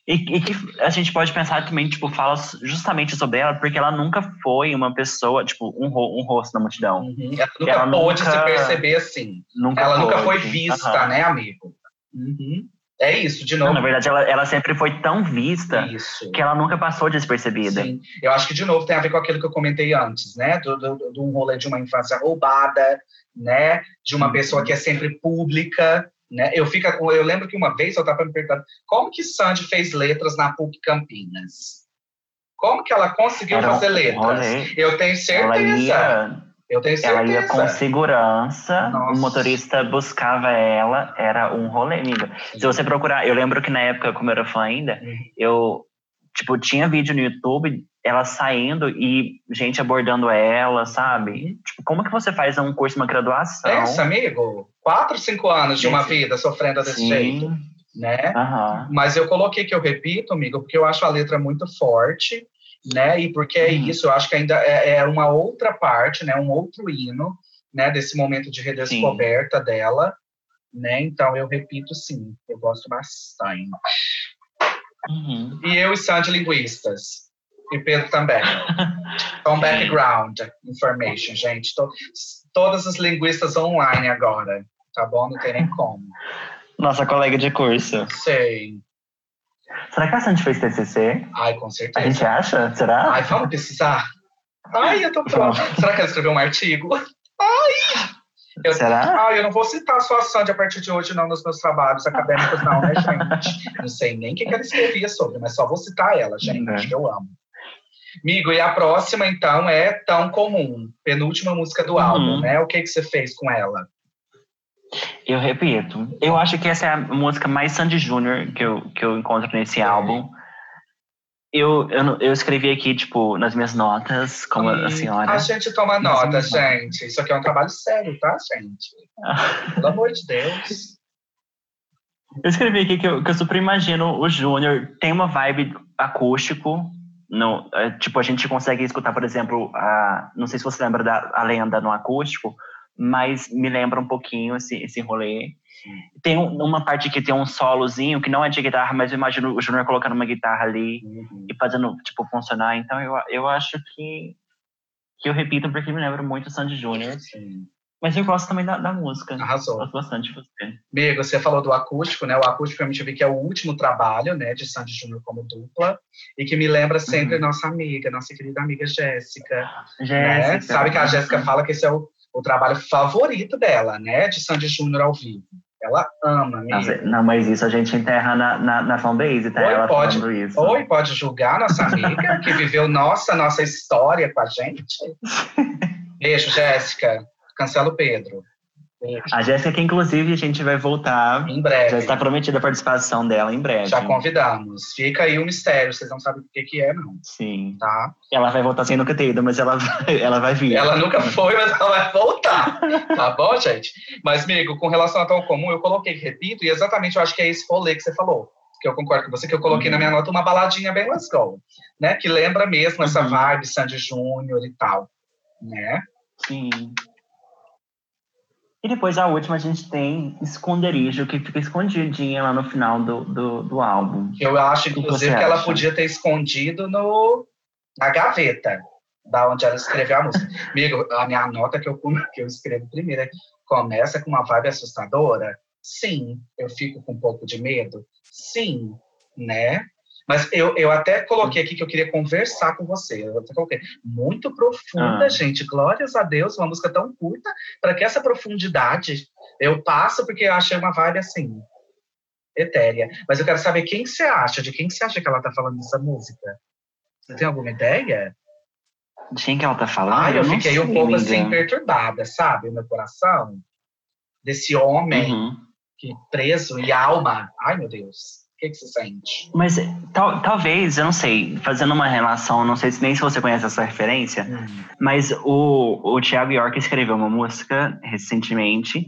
E, e que a gente pode pensar também, tipo, fala justamente sobre ela, porque ela nunca foi uma pessoa, tipo, um, ro- um rosto na multidão. Uhum. Ela nunca Ela pôde nunca- se perceber assim. Nunca Ela nunca foi vista, Aham. né, amigo? Uhum. É isso, de Não, novo. na verdade, ela, ela sempre foi tão vista Isso. que ela nunca passou despercebida. Sim. Eu acho que, de novo, tem a ver com aquilo que eu comentei antes, né? Do, do, do- um rolê de uma infância roubada, né? De uma Uhum. pessoa que é sempre pública, né? Eu, fico, eu lembro que uma vez eu estava me perguntando como que Sandy fez letras na PUC Campinas? Como que ela conseguiu Era um fazer letras? rolê. Eu tenho Ela certeza. Eu tenho certeza. Ela ia com segurança, Nossa. o motorista buscava ela, era um rolê, amiga. Se você procurar, eu lembro que na época, como eu era fã ainda, Uhum. eu, tipo, tinha vídeo no YouTube, ela saindo e gente abordando ela, sabe? Tipo, como que você faz um curso, uma graduação? Pensa, amigo, quatro, cinco anos de uma vida sofrendo desse jeito, Sim, né? aham. Mas eu coloquei que eu repito, amigo, porque eu acho a letra muito forte, né? E porque é Uhum. isso, eu acho que ainda é, é uma outra parte, né? Um outro hino, né? Desse momento de redescoberta dela, né? Então eu repito sim, eu gosto bastante. Uhum. E eu e Sandy linguistas. E Pedro também. <laughs> Então, background information, gente. To- todas as linguistas online agora, tá bom? Não tem nem como. Nossa colega de curso. Sei. Será que a Sandy fez TCC? Ai, com A certeza. gente acha? Será? Ai, vamos precisar? Ai, eu tô pronta. Será que ela escreveu um artigo? Ai! Eu, Será? ai, eu não vou citar só a Sandy a partir de hoje, não, nos meus trabalhos acadêmicos, não, né, gente? Não sei nem o que que ela escrevia sobre, mas só vou citar ela, gente, Uhum. que eu amo. Amigo, e a próxima, então, é Tão Comum, penúltima música do Uhum. álbum, né? O que, que você fez com ela? Eu repito. Eu acho que essa é a música mais Sandy Júnior que eu, que eu encontro nesse álbum. Eu, eu, eu escrevi aqui, tipo, nas minhas notas, como a senhora. A gente toma nota, gente. Isso aqui é um trabalho sério, tá, gente? Pelo amor de Deus. Eu escrevi aqui que eu, que eu super imagino o Júnior. Tem uma vibe acústico. No, é, tipo, a gente consegue escutar, por exemplo, a, não sei se você lembra da a lenda no acústico, mas me lembra um pouquinho esse, esse rolê. Tem um- uma parte que tem um solozinho que não é de guitarra, mas eu imagino o Júnior colocando uma guitarra ali Uhum. e fazendo, tipo, funcionar. Então eu, eu acho que, que eu repito porque me lembra muito o Sandy Júnior. Mas eu gosto também da, da música. Arrasou. Gosto bastante de você. Amigo, você falou do acústico, né? O acústico eu me tive que é o último trabalho, né, de Sandy Júnior como dupla, e que me lembra sempre Uhum. nossa amiga, nossa querida amiga Jéssica, né? Jéssica. Sabe que a Jéssica fala que esse é o, o trabalho favorito dela, né, de Sandy Júnior ao vivo. Ela ama. Nossa, não, mas isso a gente enterra na, na, na fanbase, tá? Oi, Ela pode. isso. Oi, pode julgar nossa amiga que viveu nossa, nossa história com a gente? <laughs> Beijo, Jéssica. Cancela o Pedro. A Jéssica, que inclusive a gente vai voltar. Em breve. Já está prometida a participação dela em breve. Já convidamos. Fica aí o mistério, vocês não sabem o que, que é, não, Sim. tá? Ela vai voltar sem nunca ter ido, mas ela vai, ela vai vir. Ela nunca foi, mas ela vai voltar. Tá bom, gente? Mas, amigo, com relação a tão comum, eu coloquei, repito, e exatamente eu acho que é esse rolê que você falou. Que eu concordo com você, que eu coloquei Uhum. na minha nota uma baladinha bem let's go, né? Que lembra mesmo essa Uhum. vibe Sandy Júnior e tal, né? Sim. E depois a última a gente tem Esconderijo, que fica escondidinha lá no final do, do, do álbum. Que eu acho, que inclusive, você que ela acha? podia ter escondido no, na gaveta, da onde ela escreveu a música. <laughs> Amigo, a minha nota que eu, que eu escrevo primeiro é começa com uma vibe assustadora? Sim. Eu fico com um pouco de medo? Sim. Né? Mas eu, eu até coloquei aqui que eu queria conversar com você. Eu até coloquei. Muito profunda, Ah. gente. Glórias a Deus, uma música tão curta, para que essa profundidade eu passo, porque eu achei uma vibe assim, etérea. Mas eu quero saber quem você acha, de quem você acha que ela tá falando dessa música? Você tem alguma ideia? De quem que ela tá falando? Ai, eu não fiquei um pouco assim perturbada, sabe? Meu coração. Desse homem Uhum. que preso e alma. Ai, meu Deus. O que, que você sente? Mas tal, talvez, eu não sei, fazendo uma relação, não sei se nem se você conhece essa referência, Hum. mas o, o Thiago York escreveu uma música recentemente,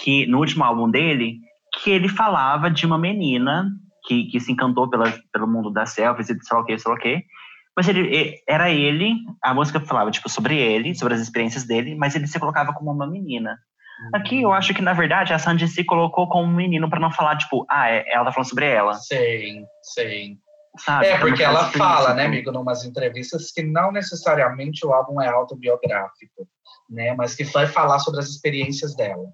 que no último álbum dele, que ele falava de uma menina que, que se encantou pela, pelo mundo das selfies e sei lá o que, sei lá o que. Mas ele, era ele, a música falava tipo, sobre ele, sobre as experiências dele, mas ele se colocava como uma menina. Aqui eu acho que, na verdade, a Sandy se colocou como um menino pra não falar, tipo, ah, é- ela tá falando sobre ela, Sim, sim. sabe? É, porque ela fala, né, amigo, numas entrevistas, que não necessariamente o álbum é autobiográfico, né? Mas que vai falar sobre as experiências dela,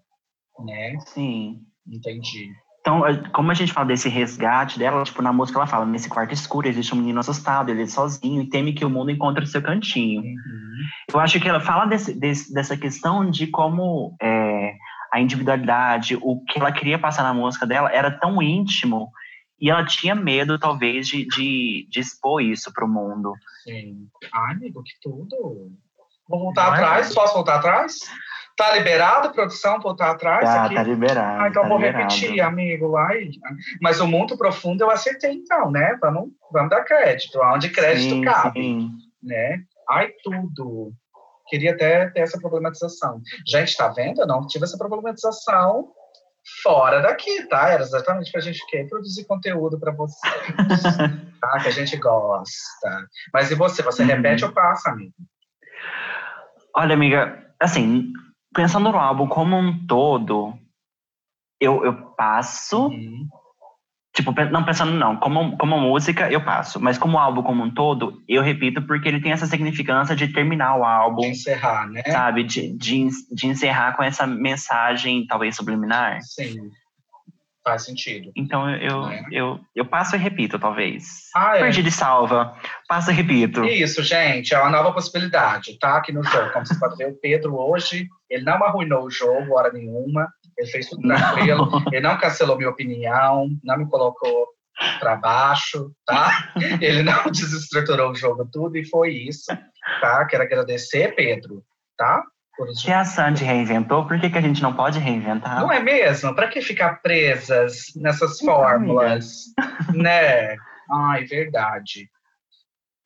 né? Sim. Entendi. Então, a- como a gente fala desse resgate dela, tipo, na música ela fala, nesse quarto escuro existe um menino assustado, ele é sozinho e teme que o mundo encontre o seu cantinho. Uhum. Eu acho que ela fala desse, desse- dessa questão de como é, a individualidade, o que ela queria passar na música dela era tão íntimo e ela tinha medo, talvez, de, de, de expor isso pro mundo. Sim. Ai, amigo, que tudo. Vou voltar atrás. Posso voltar atrás? Tá liberado, produção, voltar atrás? Tá, aqui? tá liberado. Ah, então tá vou liberado. repetir, amigo. Mas o muito profundo eu acertei, então, né? Vamos, vamos dar crédito. Onde crédito Sim, cabe, sim. né? Ai, tudo. Queria até ter essa problematização. Gente, tá vendo? Eu não tive essa problematização fora daqui, tá? Era exatamente pra gente quê? produzir conteúdo pra vocês. <laughs> tá? Que a gente gosta. Mas e você? Você Uhum. repete ou passa, amigo? Olha, amiga, assim, pensando no álbum como um todo, eu, eu passo. Uhum. Tipo, não pensando, não. Como, como música, eu passo. Mas como álbum como um todo, eu repito porque ele tem essa significância de terminar o álbum, De encerrar, né? sabe? De, de, de encerrar com essa mensagem, talvez subliminar. Sim. Faz sentido. Então eu, eu, É. eu, eu passo e repito, talvez. Ah, é. Perdi de salva. Passo e repito. Isso, gente, é uma nova possibilidade, tá? Aqui no jogo. Como vocês podem ver, o Pedro hoje, ele não arruinou o jogo hora nenhuma, ele fez tudo tranquilo, ele não cancelou minha opinião, não me colocou para baixo, tá? Ele não <laughs> desestruturou o jogo tudo e foi isso, tá? Quero agradecer, Pedro, tá? Por Se a Sandy reinventou, por que, que a gente não pode reinventar? Não é mesmo? Para que ficar presas nessas fórmulas, né? Ai, verdade.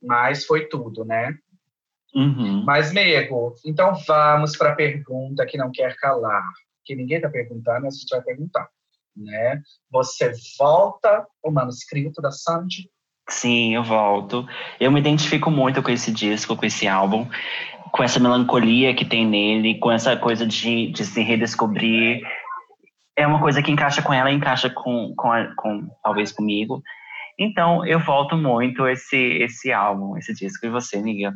Mas foi tudo, né? Uhum. Mas, Mego, então vamos para a pergunta que não quer calar. Que ninguém está perguntando, a gente vai perguntar. Né? Você volta o manuscrito da Sandy? Sim, eu volto. Eu me identifico muito com esse disco, com esse álbum, com essa melancolia que tem nele, com essa coisa de, de se redescobrir. É uma coisa que encaixa com ela, encaixa com, com, a- com talvez comigo. Então, eu volto muito esse esse álbum, esse disco. E você, amiga?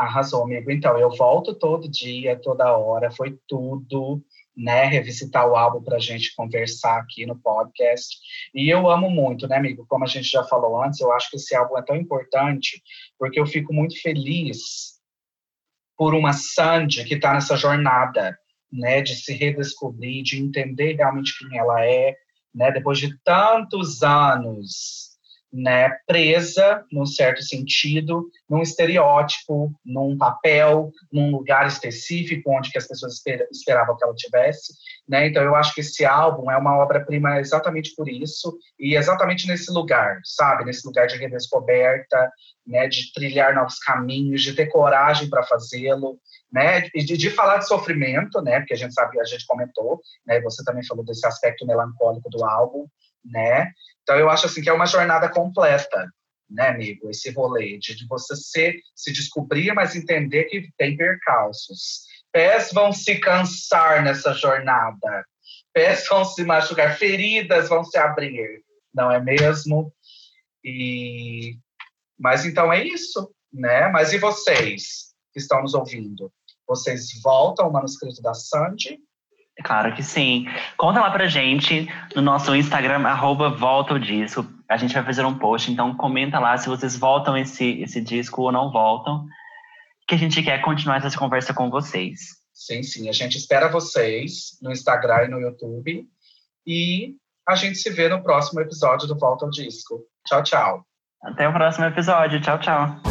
Arrasou, amigo. Então, eu volto todo dia, toda hora, foi tudo, né? Revisitar o álbum para a gente conversar aqui no podcast. E eu amo muito, né, amigo? Como a gente já falou antes, eu acho que esse álbum é tão importante, porque eu fico muito feliz por uma Sandy que está nessa jornada, né? De se redescobrir, de entender realmente quem ela é, né? Depois de tantos anos né, presa, num certo sentido, num estereótipo, num papel, num lugar específico onde que as pessoas esper- esperavam que ela tivesse, né? Então eu acho que esse álbum é uma obra-prima exatamente por isso e exatamente nesse lugar, sabe? Nesse lugar de redescoberta, né? De trilhar novos caminhos, de ter coragem para fazê-lo, né? E de, de falar de sofrimento, né? Porque a gente sabe, a gente comentou, né? Você também falou desse aspecto melancólico do álbum, né? Então eu acho assim que é uma jornada completa, né, amigo? Esse rolê de, de você ser, se descobrir, mas entender que tem percalços. Pés vão se cansar nessa jornada. Pés vão se machucar, feridas vão se abrir, não é mesmo? E mas então é isso, né? Mas e vocês que estão nos ouvindo? Vocês voltam ao manuscrito da Sandy? Claro que sim. Conta lá pra gente no nosso Instagram, arroba volta o disco. A gente vai fazer um post, então comenta lá se vocês voltam esse, esse disco ou não voltam. Que a gente quer continuar essa conversa com vocês. Sim, sim. A gente espera vocês no Instagram e no YouTube. E a gente se vê no próximo episódio do Volta ao Disco. Tchau, tchau. Até o próximo episódio. Tchau, tchau.